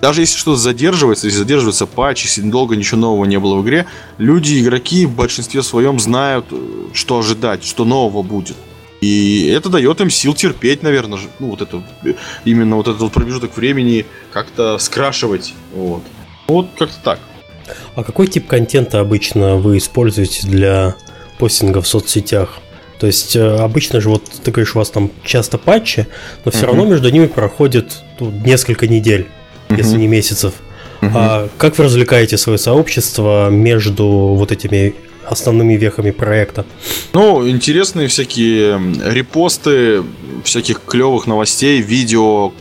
даже если что-то задерживается, если задерживается патч, если долго ничего нового не было в игре, люди, игроки в большинстве своем знают, что ожидать, что нового будет. И это дает им сил терпеть, наверное, ну, вот это, именно вот этот вот промежуток времени как-то скрашивать. Вот. Вот как-то так. А какой тип контента обычно вы используете для постинга в соцсетях? То есть э, обычно же, вот ты говоришь, у вас там часто патчи, но все uh-huh. равно между ними проходит ну, несколько недель, uh-huh. если не месяцев. Uh-huh. А как вы развлекаете свое сообщество между вот этими основными вехами проекта? Ну, интересные всякие репосты всяких клевых новостей, видео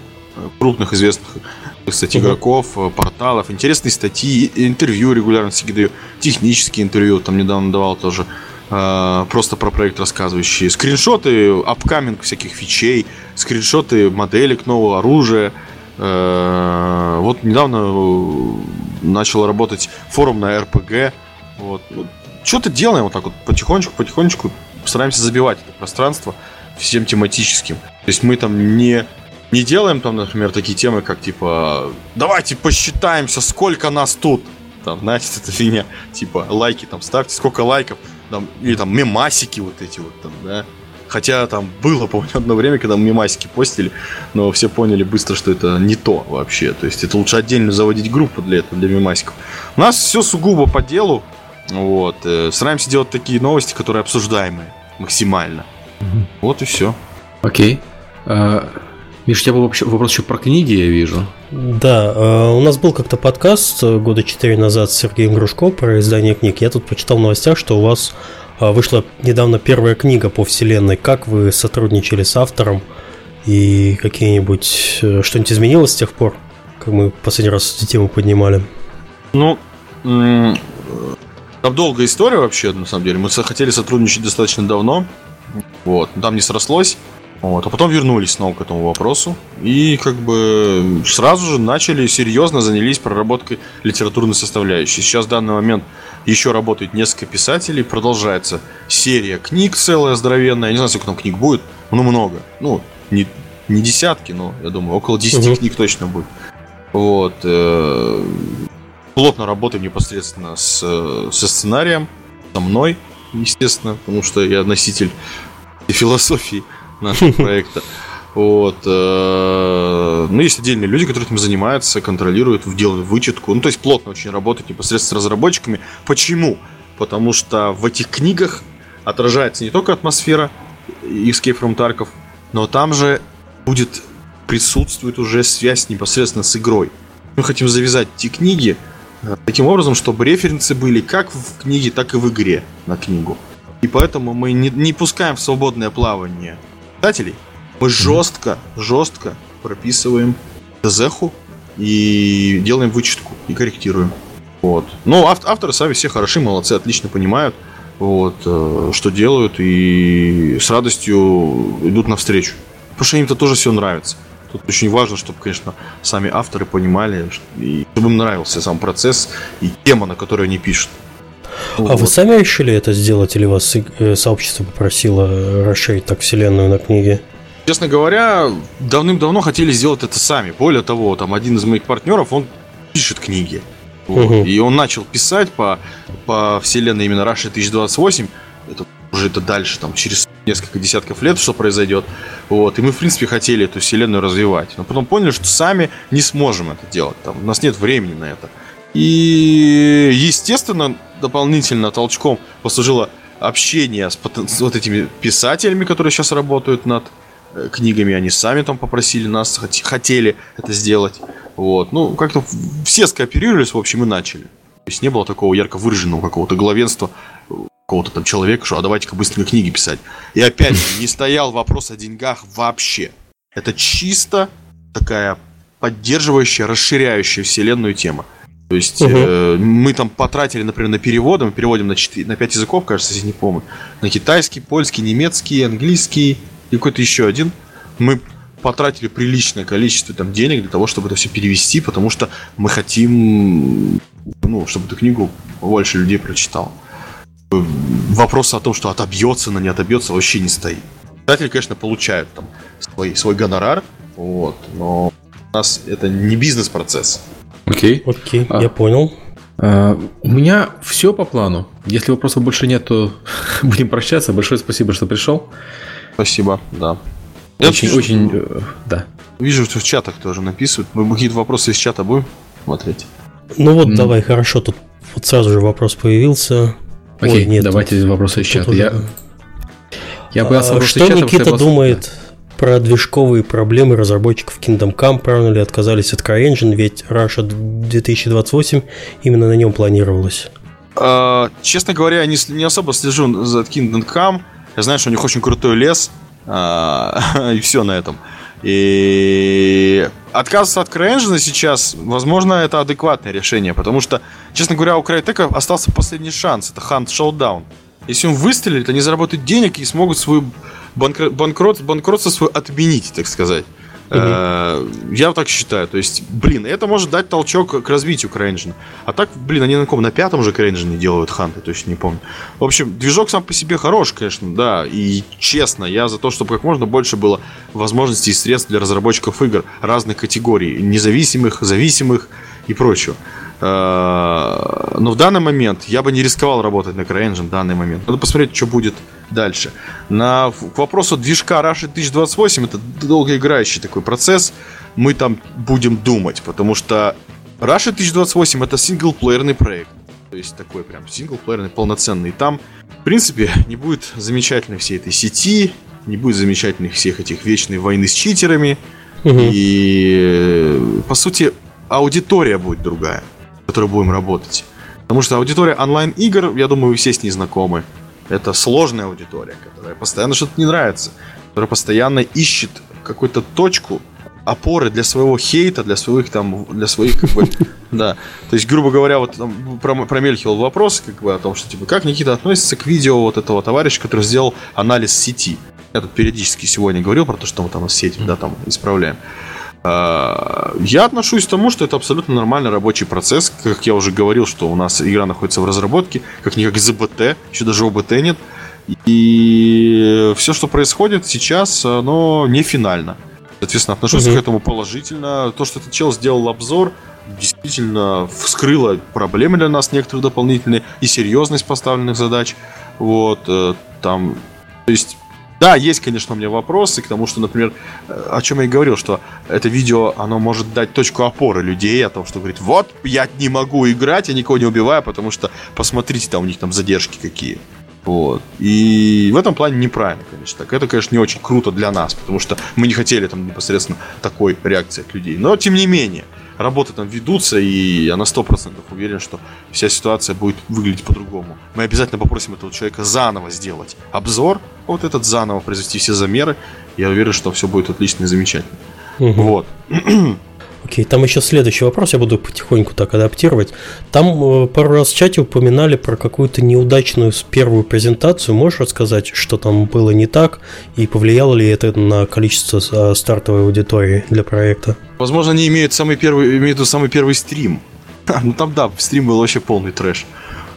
крупных известных кстати, угу. игроков, э, порталов, интересные статьи, интервью регулярно всякие даю, технические интервью, там недавно давал тоже, э, просто про проект рассказывающие, скриншоты, апкаминг всяких фичей, скриншоты моделек нового оружия, э, вот недавно э, начал работать форум на РПГ, вот, что-то делаем вот так вот потихонечку, потихонечку стараемся забивать это пространство всем тематическим. То есть мы там не, не делаем там, например, такие темы, как типа давайте посчитаемся, сколько нас тут. Там, знаете, это фигня, типа лайки там ставьте, сколько лайков, там, или там мемасики вот эти вот там, да. Хотя там было, помню, одно время, когда мемасики постили, но все поняли быстро, что это не то вообще. То есть это лучше отдельно заводить группу для этого, для мемасиков. У нас все сугубо по делу. Вот. Э, стараемся делать такие новости, которые обсуждаемые максимально. Угу. Вот и все. Окей. А, Миш, у тебя был вопрос еще про книги, я вижу. Да, э, у нас был как-то подкаст э, года четыре назад с Сергеем Грушко про издание книг. Я тут почитал в новостях, что у вас вышла недавно первая книга по вселенной. Как вы сотрудничали с автором и какие-нибудь что-нибудь изменилось с тех пор, как мы последний раз эту тему поднимали? Ну, там долгая история вообще, на самом деле. Мы хотели сотрудничать достаточно давно. Вот. Там не срослось. Вот. А потом вернулись снова к этому вопросу. И как бы сразу же начали серьезно занялись проработкой литературной составляющей. Сейчас в данный момент еще работает несколько писателей. Продолжается серия книг целая, здоровенная. Я не знаю, сколько там книг будет. Ну, много. Ну, не, не десятки, но я думаю, около 10 угу. книг точно будет. Вот. Плотно работаем непосредственно с, со сценарием, со мной, естественно, потому что я носитель философии нашего проекта. Вот. Э, ну, есть отдельные люди, которые этим занимаются, контролируют, делают вычетку. Ну, то есть плотно очень работают непосредственно с разработчиками. Почему? Потому что в этих книгах отражается не только атмосфера Escape from Tarkov, но там же будет присутствует уже связь непосредственно с игрой. Мы хотим завязать эти книги Таким образом, чтобы референсы были как в книге, так и в игре на книгу. И поэтому мы не, не пускаем в свободное плавание читателей. Мы жестко, жестко прописываем ДЗХу и делаем вычетку и корректируем. Вот. Но ав- авторы сами все хороши, молодцы, отлично понимают, вот, э, что делают и с радостью идут навстречу. Потому что им это тоже все нравится. Тут очень важно, чтобы, конечно, сами авторы понимали, и чтобы им нравился сам процесс и тема, на которой они пишут. А вот. вы сами решили это сделать, или вас э, сообщество попросило расширить так вселенную на книге? Честно говоря, давным-давно хотели сделать это сами. Более того, там один из моих партнеров, он пишет книги. Вот. Угу. И он начал писать по, по вселенной именно Russia 1028. Это уже это дальше, там, через несколько десятков лет, что произойдет. Вот. И мы, в принципе, хотели эту вселенную развивать. Но потом поняли, что сами не сможем это делать. Там, у нас нет времени на это. И, естественно, дополнительно толчком послужило общение с, с вот этими писателями, которые сейчас работают над э, книгами. Они сами там попросили нас, хотели это сделать. Вот. Ну, как-то все скооперировались, в общем, и начали. То есть не было такого ярко выраженного какого-то главенства какого-то там человека, что а давайте-ка быстренько книги писать. И опять же, не стоял вопрос о деньгах вообще. Это чисто такая поддерживающая, расширяющая вселенную тема. То есть угу. э, мы там потратили, например, на переводы, мы переводим на, 4, на 5 языков, кажется, если не помню. На китайский, польский, немецкий, английский и какой-то еще один. Мы потратили приличное количество там денег для того, чтобы это все перевести, потому что мы хотим, ну, чтобы эту книгу больше людей прочитал. Вопрос о том, что отобьется она, не отобьется, вообще не стоит. Издатели, конечно, получают там свой, свой гонорар, вот, но у нас это не бизнес-процесс. Окей. Окей, а, я понял. А, у меня все по плану. Если вопросов больше нет, то будем прощаться. Большое спасибо, что пришел. Спасибо, да. Очень, я очень, э, да. Вижу, что в чатах тоже написывают. Мы какие-то вопросы из чата будем смотреть. Ну вот, mm. давай, хорошо. Тут вот сразу же вопрос появился. Окей, Ой, нет, давайте тут, вопросы из чата. Я, я боялся а, Что чата, Никита думает про движковые проблемы разработчиков Kingdom Come, правильно ли отказались от CryEngine, ведь Russia 2028 именно на нем планировалось? Uh, честно говоря, я не, не особо слежу за Kingdom Come. Я знаю, что у них очень крутой лес, uh, и все на этом. И отказываться от CryEngine сейчас, возможно, это адекватное решение, потому что, честно говоря, у Crytek остался последний шанс. Это Hunt Showdown. Если он выстрелит, они заработают денег и смогут свою банкрот, банкрот, банкротство свое отменить, так сказать. Mm-hmm. Я так считаю. То есть, блин, это может дать толчок к развитию CryEngine. А так, блин, они на каком? На пятом же CryEngine делают ханты, точно не помню. В общем, движок сам по себе хорош, конечно, да. И честно, я за то, чтобы как можно больше было возможностей и средств для разработчиков игр разных категорий. Независимых, зависимых и прочего. Э, но в данный момент я бы не рисковал работать на CryEngine в данный момент. Надо посмотреть, что будет дальше. На, к вопросу движка Rush 1028, это долгоиграющий такой процесс. Мы там будем думать, потому что Rush 1028 это синглплеерный проект. То есть такой прям синглплеерный, полноценный. Там, в принципе, не будет замечательной всей этой сети, не будет замечательных всех этих вечной войны с читерами. Угу. И, по сути, аудитория будет другая которой будем работать. Потому что аудитория онлайн-игр, я думаю, вы все с ней знакомы. Это сложная аудитория, которая постоянно что-то не нравится, которая постоянно ищет какую-то точку опоры для своего хейта, для своих там, для своих как бы, да. То есть, грубо говоря, вот там промелькивал вопрос, как бы о том, что типа как Никита относится к видео вот этого товарища, который сделал анализ сети. Я тут периодически сегодня говорил про то, что мы там с сетью, да, там исправляем. А, я отношусь к тому, что это абсолютно нормальный рабочий процесс. Как я уже говорил, что у нас игра находится в разработке, как не как ЗБТ, еще даже ОБТ нет. И все, что происходит сейчас, оно не финально. Соответственно, отношусь mm-hmm. к этому положительно. То, что этот чел сделал обзор, действительно вскрыло проблемы для нас некоторые дополнительные и серьезность поставленных задач. Вот, э, там, то есть да, есть, конечно, у меня вопросы к тому, что, например, о чем я и говорил, что это видео, оно может дать точку опоры людей о том, что говорит, вот, я не могу играть, я никого не убиваю, потому что посмотрите, там у них там задержки какие. Вот. И в этом плане неправильно, конечно. Так это, конечно, не очень круто для нас, потому что мы не хотели там непосредственно такой реакции от людей. Но, тем не менее, работы там ведутся, и я на 100% уверен, что вся ситуация будет выглядеть по-другому. Мы обязательно попросим этого человека заново сделать обзор, вот этот заново произвести все замеры. Я уверен, что все будет отлично и замечательно. Угу. Вот. Окей, там еще следующий вопрос, я буду потихоньку так адаптировать. Там э, пару раз в чате упоминали про какую-то неудачную первую презентацию. Можешь рассказать, что там было не так и повлияло ли это на количество э, стартовой аудитории для проекта? Возможно, они имеют самый первый, имеют самый первый стрим. Ну там да, стрим был вообще полный трэш.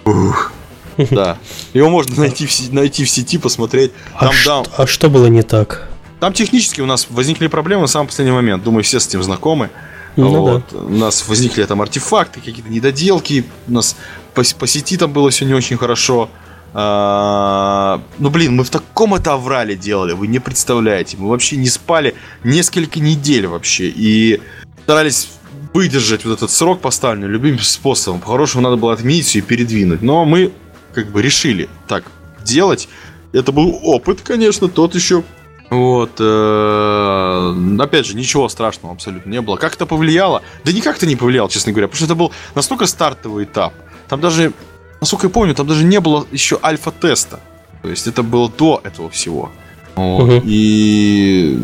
Ух. Да. Его можно найти в, найти в сети, посмотреть. А там, а, да, а что было не так? Там технически у нас возникли проблемы на самый последний момент. Думаю, все с этим знакомы. Ну, вот. да. У нас возникли там артефакты, какие-то недоделки. У нас по, по сети там было все не очень хорошо. А, ну, блин, мы в таком это аврале делали, вы не представляете. Мы вообще не спали несколько недель вообще. И старались выдержать вот этот срок поставленный любым способом. По-хорошему надо было отменить все и передвинуть. Но мы как бы решили так делать. Это был опыт, конечно, тот еще вот. Э, опять же, ничего страшного абсолютно не было. Как это повлияло? Да никак это не повлияло, честно говоря, потому что это был настолько стартовый этап. Там даже, насколько я помню, там даже не было еще альфа-теста. То есть это было до этого всего. Вот. Угу. И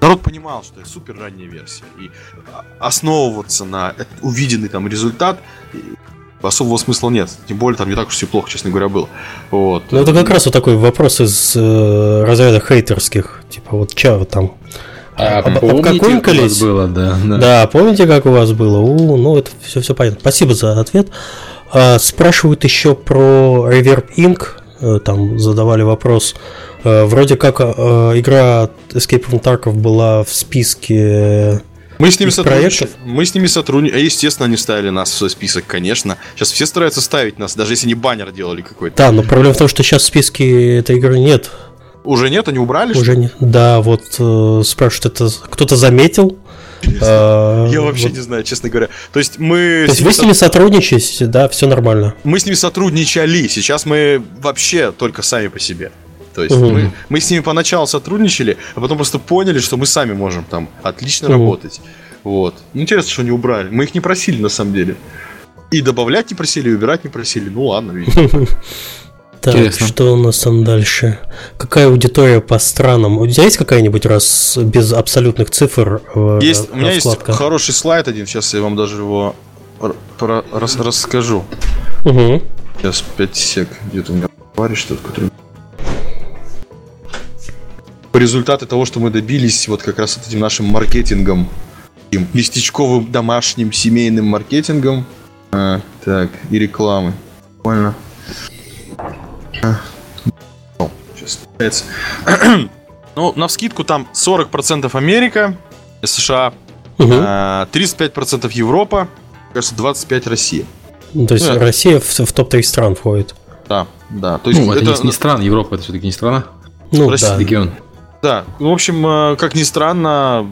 народ понимал, что это супер ранняя версия. И основываться на увиденный там результат особого смысла нет. Тем более там не так уж все плохо, честно говоря, было. Вот. Ну это как раз вот такой вопрос из э, разряда хейтерских. Типа вот чё там а, об, обкакунькались? было, да, да. Да, помните, как у вас было? У, ну, это все, все понятно. Спасибо за ответ. А, спрашивают еще про Reverb Inc. Э, там задавали вопрос. А, вроде как а, игра Escape from Tarkov была в списке мы с ними сотрудничаем. Мы с ними сотрудничаем. Естественно, они ставили нас в свой список, конечно. Сейчас все стараются ставить нас, даже если не баннер делали какой-то. Да, но проблема в том, что сейчас в списке этой игры нет. Уже нет, они убрали? Уже нет. Да, вот э, спрашивают, это кто-то заметил? А, Я вообще не знаю, честно говоря. То есть мы... То есть вы с ними сотрудничаете, да, все нормально? Мы с ними сотрудничали, сейчас мы вообще только сами по себе. То есть угу. мы, мы с ними поначалу сотрудничали, а потом просто поняли, что мы сами можем там отлично угу. работать. Вот. Ну, интересно, что они убрали. Мы их не просили на самом деле. И добавлять не просили, и убирать не просили. Ну ладно, видимо. Так, Интересно. что у нас там дальше? Какая аудитория по странам? У тебя есть какая-нибудь раз без абсолютных цифр? Э, есть, у меня есть хороший слайд один, сейчас я вам даже его расскажу. Угу. Сейчас 5 сек. Где-то у меня товарищ что-то, который... Результаты того, что мы добились вот как раз этим нашим маркетингом, таким местечковым домашним семейным маркетингом, а, так, и рекламы. Буквально Сейчас Ну, на вскидку там 40% Америка, США, угу. 35% Европа, кажется, 25% Россия. Ну, то есть ну, Россия в, в топ-3 стран входит. Да, да. То есть ну, это, это не, не страна, Европа это все-таки не страна. Ну, Россия, да. регион. Да, ну, в общем, э, как ни странно,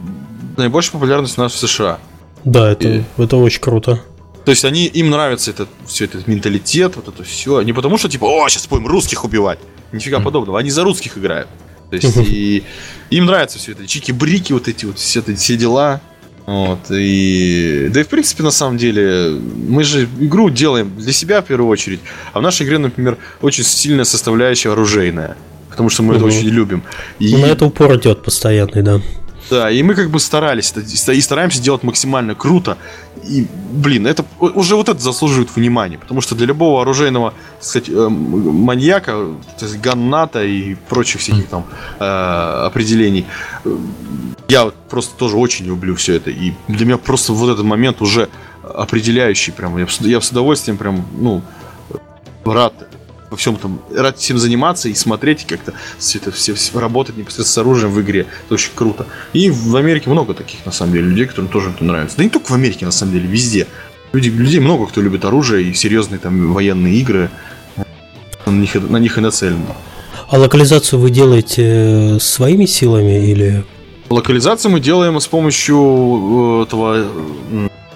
наибольшая популярность у нас в США. Да, это, И... это очень круто. То есть они, им нравится этот, все этот менталитет, вот это все. Не потому что, типа, о, сейчас будем русских убивать. Нифига mm-hmm. подобного. Они за русских играют. То есть и им нравится все это. Чики-брики, вот эти вот все, это, все дела. Вот, и... Да и в принципе, на самом деле, мы же игру делаем для себя в первую очередь. А в нашей игре, например, очень сильная составляющая оружейная. Потому что мы угу. это очень любим. И... Ну, на это упор идет постоянный, да. Да, и мы как бы старались и стараемся делать максимально круто. И, блин, это уже вот это заслуживает внимания, потому что для любого оружейного, так сказать, э, маньяка, то есть ганната и прочих всяких там э, определений, э, я просто тоже очень люблю все это. И для меня просто вот этот момент уже определяющий прям. Я, я с удовольствием прям, ну, рад во всем там, рад всем заниматься и смотреть, как-то все это все, все работать непосредственно с оружием в игре. Это очень круто. И в Америке много таких, на самом деле, людей, которым тоже это нравится. Да не только в Америке, на самом деле, везде. Люди, людей много кто любит оружие и серьезные там военные игры. На них, на них и нацелены. А локализацию вы делаете своими силами или... Локализацию мы делаем с помощью э, этого...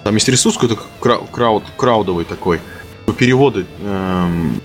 Там есть ресурс какой-то крауд, краудовый такой. Переводы. Эм...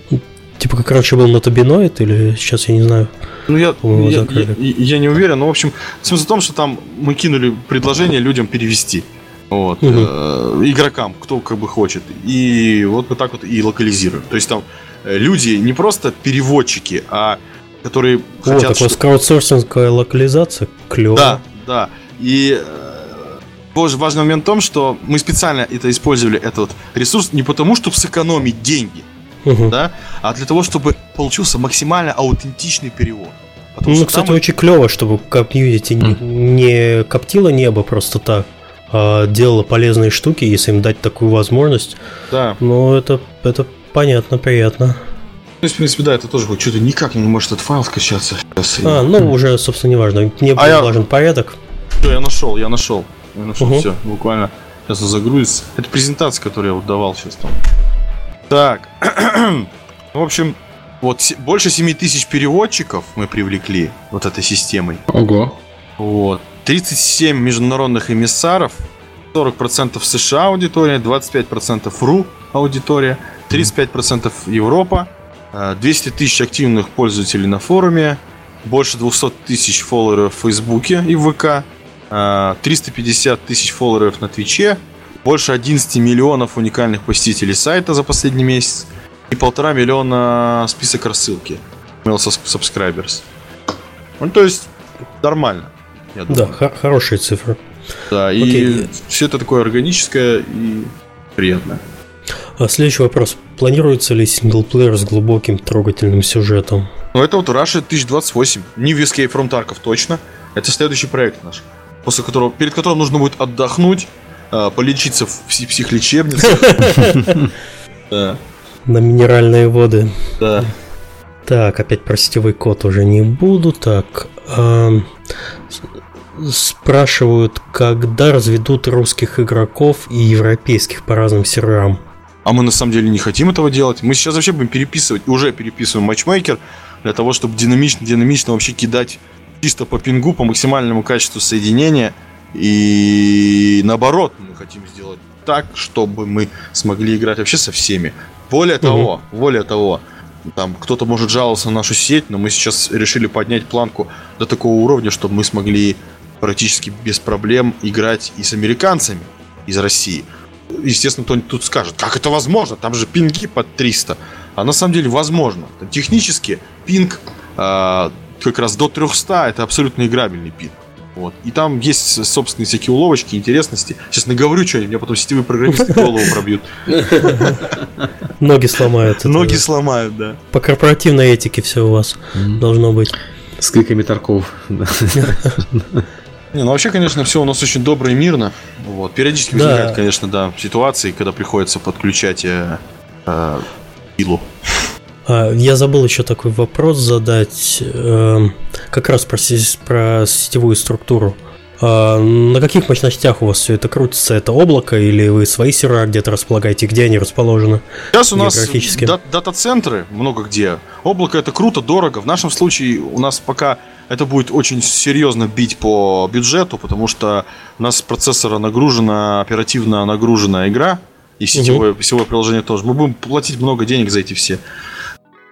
Типа как раньше был нотобиноид или сейчас я не знаю. Ну я, я, я, я не уверен, но в общем смысл в том, что там мы кинули предложение людям перевести. Вот, угу. э, игрокам, кто как бы хочет. И вот мы так вот и локализируем. То есть там э, люди не просто переводчики, а которые О, хотят... такой что... краудсорсинговая локализация, клево. Да, да. И э, важный момент в том, что мы специально это использовали, этот ресурс, не потому, чтобы сэкономить деньги, угу. да, а для того, чтобы получился максимально аутентичный перевод. Потому ну, кстати, там... очень клево, чтобы комьюнити mm. не коптило небо просто так, а делало полезные штуки, если им дать такую возможность. Да. Ну, это, это понятно, приятно. Ну, в принципе, да, это тоже будет что-то никак не может этот файл скачаться. Сейчас а, ну, уже, собственно, не важно. Мне а я... важен порядок. Все, я нашел, я нашел. Я нашел угу. все, буквально. Сейчас загрузится. Это презентация, которую я вот давал сейчас там. Так. в общем, вот больше 7 тысяч переводчиков мы привлекли вот этой системой. Ого. Вот. 37 международных эмиссаров, 40% США аудитория, 25% РУ аудитория, 35% Европа, 200 э, тысяч активных пользователей на форуме, больше 200 тысяч фолловеров в Фейсбуке и в ВК, 350 э, тысяч фолловеров на Твиче, больше 11 миллионов уникальных посетителей сайта за последний месяц и полтора миллиона список рассылки. Mail subscribers. Ну, то есть, нормально. я думаю. Да, хорошие цифры. Да, Окей. и все это такое органическое и приятное. А следующий вопрос. Планируется ли синглплеер с глубоким трогательным сюжетом? Ну, это вот Russia 1028. Не в Escape from Tarkov точно. Это следующий проект наш. После которого, перед которым нужно будет отдохнуть, полечиться в психлечебнице. На минеральные воды. Да. Так, опять про сетевой код уже не буду. Так, спрашивают, когда разведут русских игроков и европейских по разным серверам. А мы на самом деле не хотим этого делать. Мы сейчас вообще будем переписывать, уже переписываем матчмейкер для того, чтобы динамично, динамично вообще кидать чисто по пингу, по максимальному качеству соединения. И наоборот, мы хотим сделать так, чтобы мы смогли играть вообще со всеми. Более того, угу. более того, там кто-то может жаловаться на нашу сеть, но мы сейчас решили поднять планку до такого уровня, чтобы мы смогли практически без проблем играть и с американцами из России. Естественно, кто-нибудь тут скажет, как это возможно? Там же пинги под 300. А на самом деле возможно. Технически пинг э, как раз до 300 это абсолютно играбельный пинг. Вот. И там есть собственные всякие уловочки, интересности. Сейчас наговорю что-нибудь, меня потом сетевые программисты голову пробьют. Ноги сломают. Ноги сломают, да. По корпоративной этике все у вас должно быть. С кликами Тарков. Не, ну вообще, конечно, все у нас очень добро и мирно. Вот. Периодически возникают, конечно, да, ситуации, когда приходится подключать э, э, пилу. А, я забыл еще такой вопрос задать, э, как раз про, про сетевую структуру. А, на каких мощностях у вас все это крутится? Это облако или вы свои сервера где-то располагаете? Где они расположены? Сейчас у нас дата-центры много где. Облако это круто, дорого. В нашем случае у нас пока это будет очень серьезно бить по бюджету, потому что у нас с процессора нагружена, оперативно нагружена игра, и сетевое, угу. сетевое приложение тоже. Мы будем платить много денег за эти все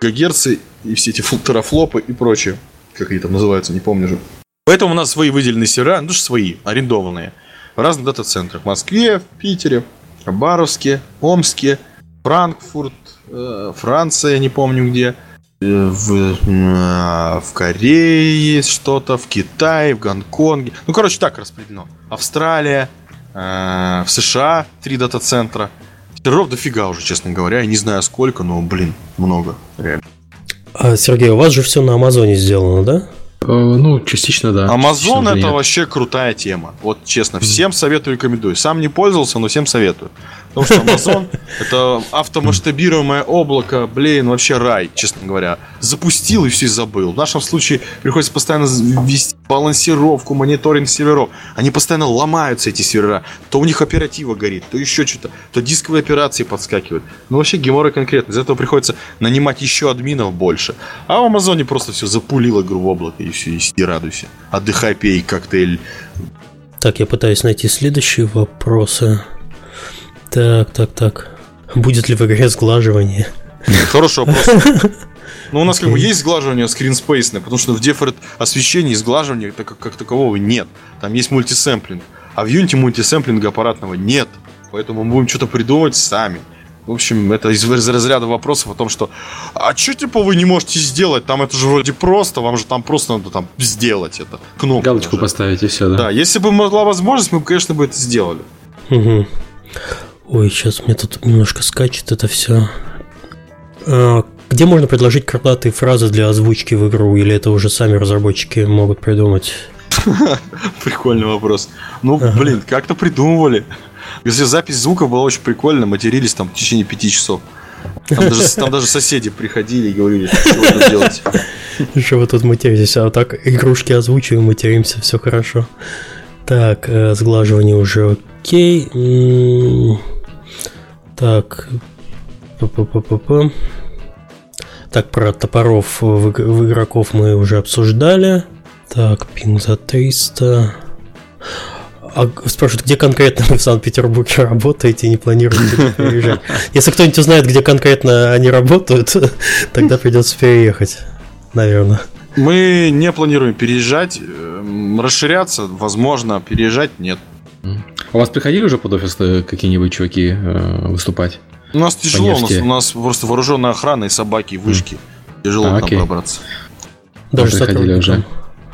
гигагерцы и все эти терафлопы и прочее. Как они там называются, не помню же. Поэтому у нас свои выделенные сервера, ну, свои, арендованные, в разных дата-центрах. В Москве, в Питере, Хабаровске, Омске, Франкфурт, э, Франция, не помню где, э, в, э, в Корее что-то, в Китае, в Гонконге. Ну, короче, так распределено. Австралия, в США три дата-центра. Серверов дофига уже, честно говоря. Я не знаю сколько, но, блин, много, реально. А, Сергей, у вас же все на Амазоне сделано, да? Э, ну, частично, да. Амазон это нет. вообще крутая тема. Вот честно, всем советую, рекомендую. Сам не пользовался, но всем советую. Потому что Amazon это автомасштабируемое облако, блин, вообще рай, честно говоря. Запустил и все забыл. В нашем случае приходится постоянно вести балансировку, мониторинг серверов. Они постоянно ломаются, эти сервера. То у них оператива горит, то еще что-то, то дисковые операции подскакивают. Ну вообще геморрой конкретно. Из этого приходится нанимать еще админов больше. А в Амазоне просто все запулил игру в облако и все, и сиди радуйся. Отдыхай, пей коктейль. Так, я пытаюсь найти следующие вопросы. Так, так, так. Будет ли в игре сглаживание? Хороший вопрос. Ну, у нас как бы есть сглаживание скринспейсное, потому что в Default освещении сглаживания как, как такового нет. Там есть мультисэмплинг. А в Unity мультисэмплинга аппаратного нет. Поэтому мы будем что-то придумывать сами. В общем, это из разряда вопросов о том, что а что типа вы не можете сделать? Там это же вроде просто, вам же там просто надо там сделать это. Кнопку Галочку нажать. поставить и все, да? Да, если бы была возможность, мы бы, конечно, бы это сделали. Угу. Ой, сейчас мне тут немножко скачет это все. А, где можно предложить крылатые фразы для озвучки в игру, или это уже сами разработчики могут придумать? Прикольный вопрос. Ну, ага. блин, как-то придумывали. Если запись звука была очень прикольная, матерились там в течение пяти часов. Там даже, там даже соседи приходили и говорили, что вы делать. Что вы тут материтесь? А так игрушки озвучиваем, материмся, все хорошо. Так, э, сглаживание уже окей. Так. П -п -п -п -п. Так, про топоров в, в игроков мы уже обсуждали. Так, пинг за 300. А спрашивают, где конкретно вы в Санкт-Петербурге работаете и не планируете переезжать? Если кто-нибудь узнает, где конкретно они работают, тогда придется переехать, наверное. Мы не планируем переезжать, эм, расширяться, возможно, переезжать нет. У вас приходили уже под офис э, какие-нибудь чуваки э, выступать? У нас тяжело, у нас, у нас просто вооруженная охрана и собаки, и вышки. Mm. Тяжело а, там окей. пробраться. Даже приходили уже.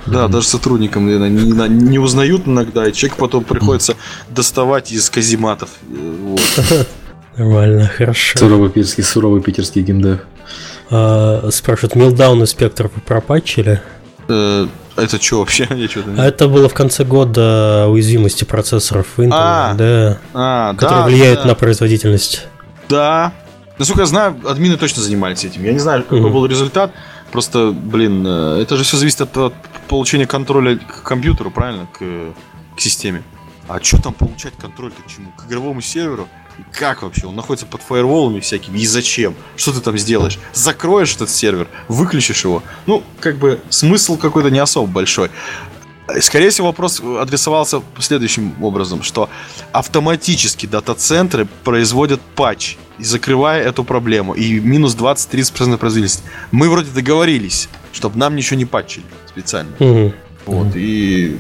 Да, даже сотрудникам наверное, не, не, не узнают иногда, и человек потом приходится доставать из казематов. Э, вот. Нормально, хорошо. Суровый питерский, суровый питерский геймдев. А, спрашивают, Милдаун и Спектр вы пропатчили? Э, это что вообще? Я что-то не... А это было в конце года уязвимости процессоров Intel, а, да, а, которые да, влияют да. на производительность. Да. Насколько я знаю, админы точно занимались этим. Я не знаю, какой mm-hmm. был результат. Просто, блин, э, это же все зависит от, от получения контроля к компьютеру, правильно, к, к системе. А что там получать контроль к чему? К игровому серверу? Как вообще? Он находится под фаерволами всякими. И зачем? Что ты там сделаешь? Закроешь этот сервер? Выключишь его? Ну, как бы смысл какой-то не особо большой. Скорее всего, вопрос адресовался следующим образом, что автоматически дата-центры производят патч, закрывая эту проблему, и минус 20-30% производительности. Мы вроде договорились, чтобы нам ничего не патчили специально. Угу. Вот, угу. и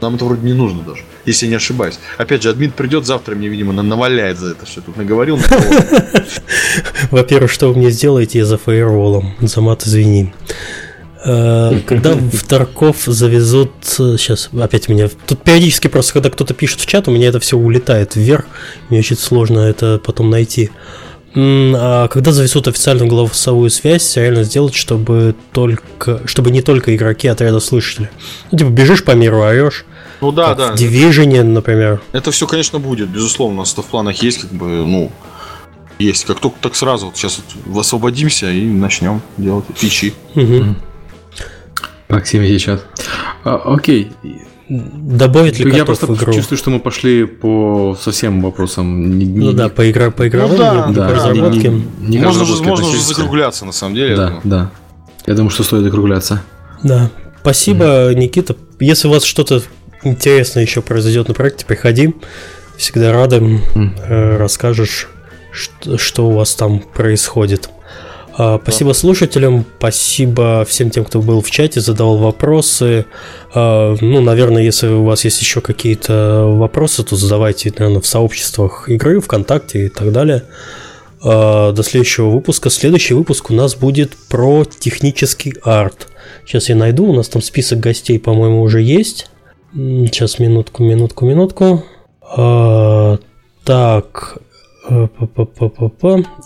нам это вроде не нужно даже, если я не ошибаюсь. Опять же, админ придет завтра, мне, видимо, наваляет за это, я тут наговорил. Во-первых, что вы мне сделаете за фаерволом? За мат извини. Э, когда в Тарков завезут... Сейчас, опять меня... Тут периодически просто, когда кто-то пишет в чат, у меня это все улетает вверх. Мне очень сложно это потом найти. А когда завезут официальную голосовую связь, реально сделать, чтобы только, чтобы не только игроки отряда слышали. Ну, типа, бежишь по миру, орешь. Ну да, да. В Division, например. Это все, конечно, будет, безусловно. У нас в планах есть, как бы, ну, есть. Как только так сразу, вот сейчас вот освободимся и начнем делать фичи. Угу. Максим сейчас. А, окей. Добавить ли Я просто в игру? чувствую, что мы пошли по совсем вопросам. Не, не, ну да, по, игра, по игровым, ну, да, не, да, по разработке. Не, не, не можно же, можно же закругляться, на самом деле. Да, да. Я думаю, что стоит закругляться. Да. Спасибо, mm. Никита. Если у вас что-то интересное еще произойдет на проекте, приходи. Всегда рады. Mm. Расскажешь, что, что у вас там происходит. А, спасибо слушателям, спасибо всем тем, кто был в чате, задавал вопросы. А, ну, наверное, если у вас есть еще какие-то вопросы, то задавайте, наверное, в сообществах игры, ВКонтакте и так далее. А, до следующего выпуска. Следующий выпуск у нас будет про технический арт. Сейчас я найду, у нас там список гостей, по-моему, уже есть. Сейчас, минутку, минутку, минутку. Так,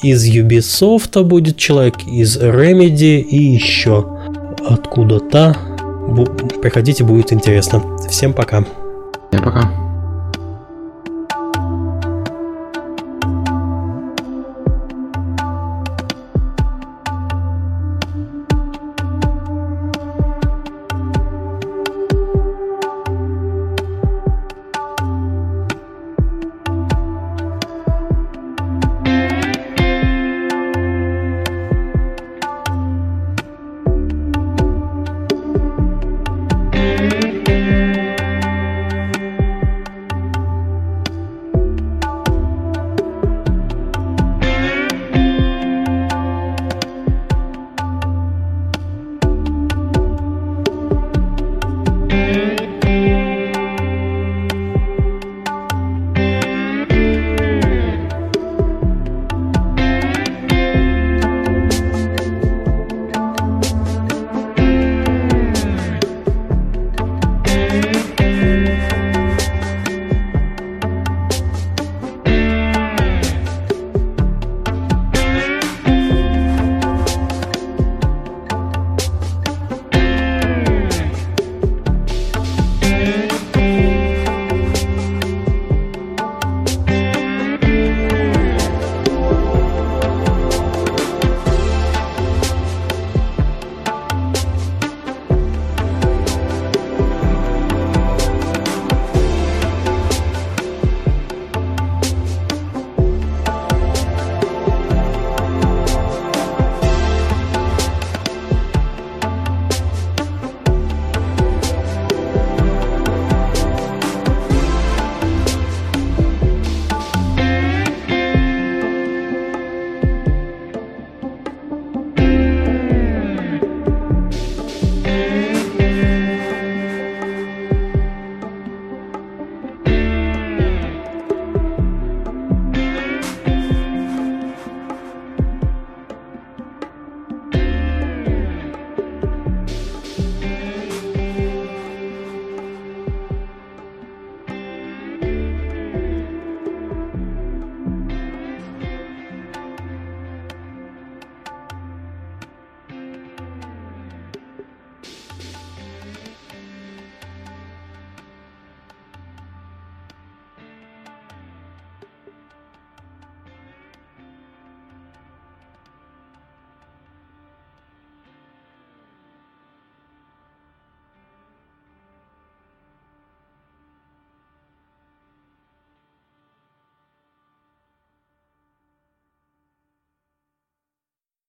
из Ubisoft будет человек, из Remedy и еще откуда-то. Приходите, будет интересно. Всем пока. Всем пока.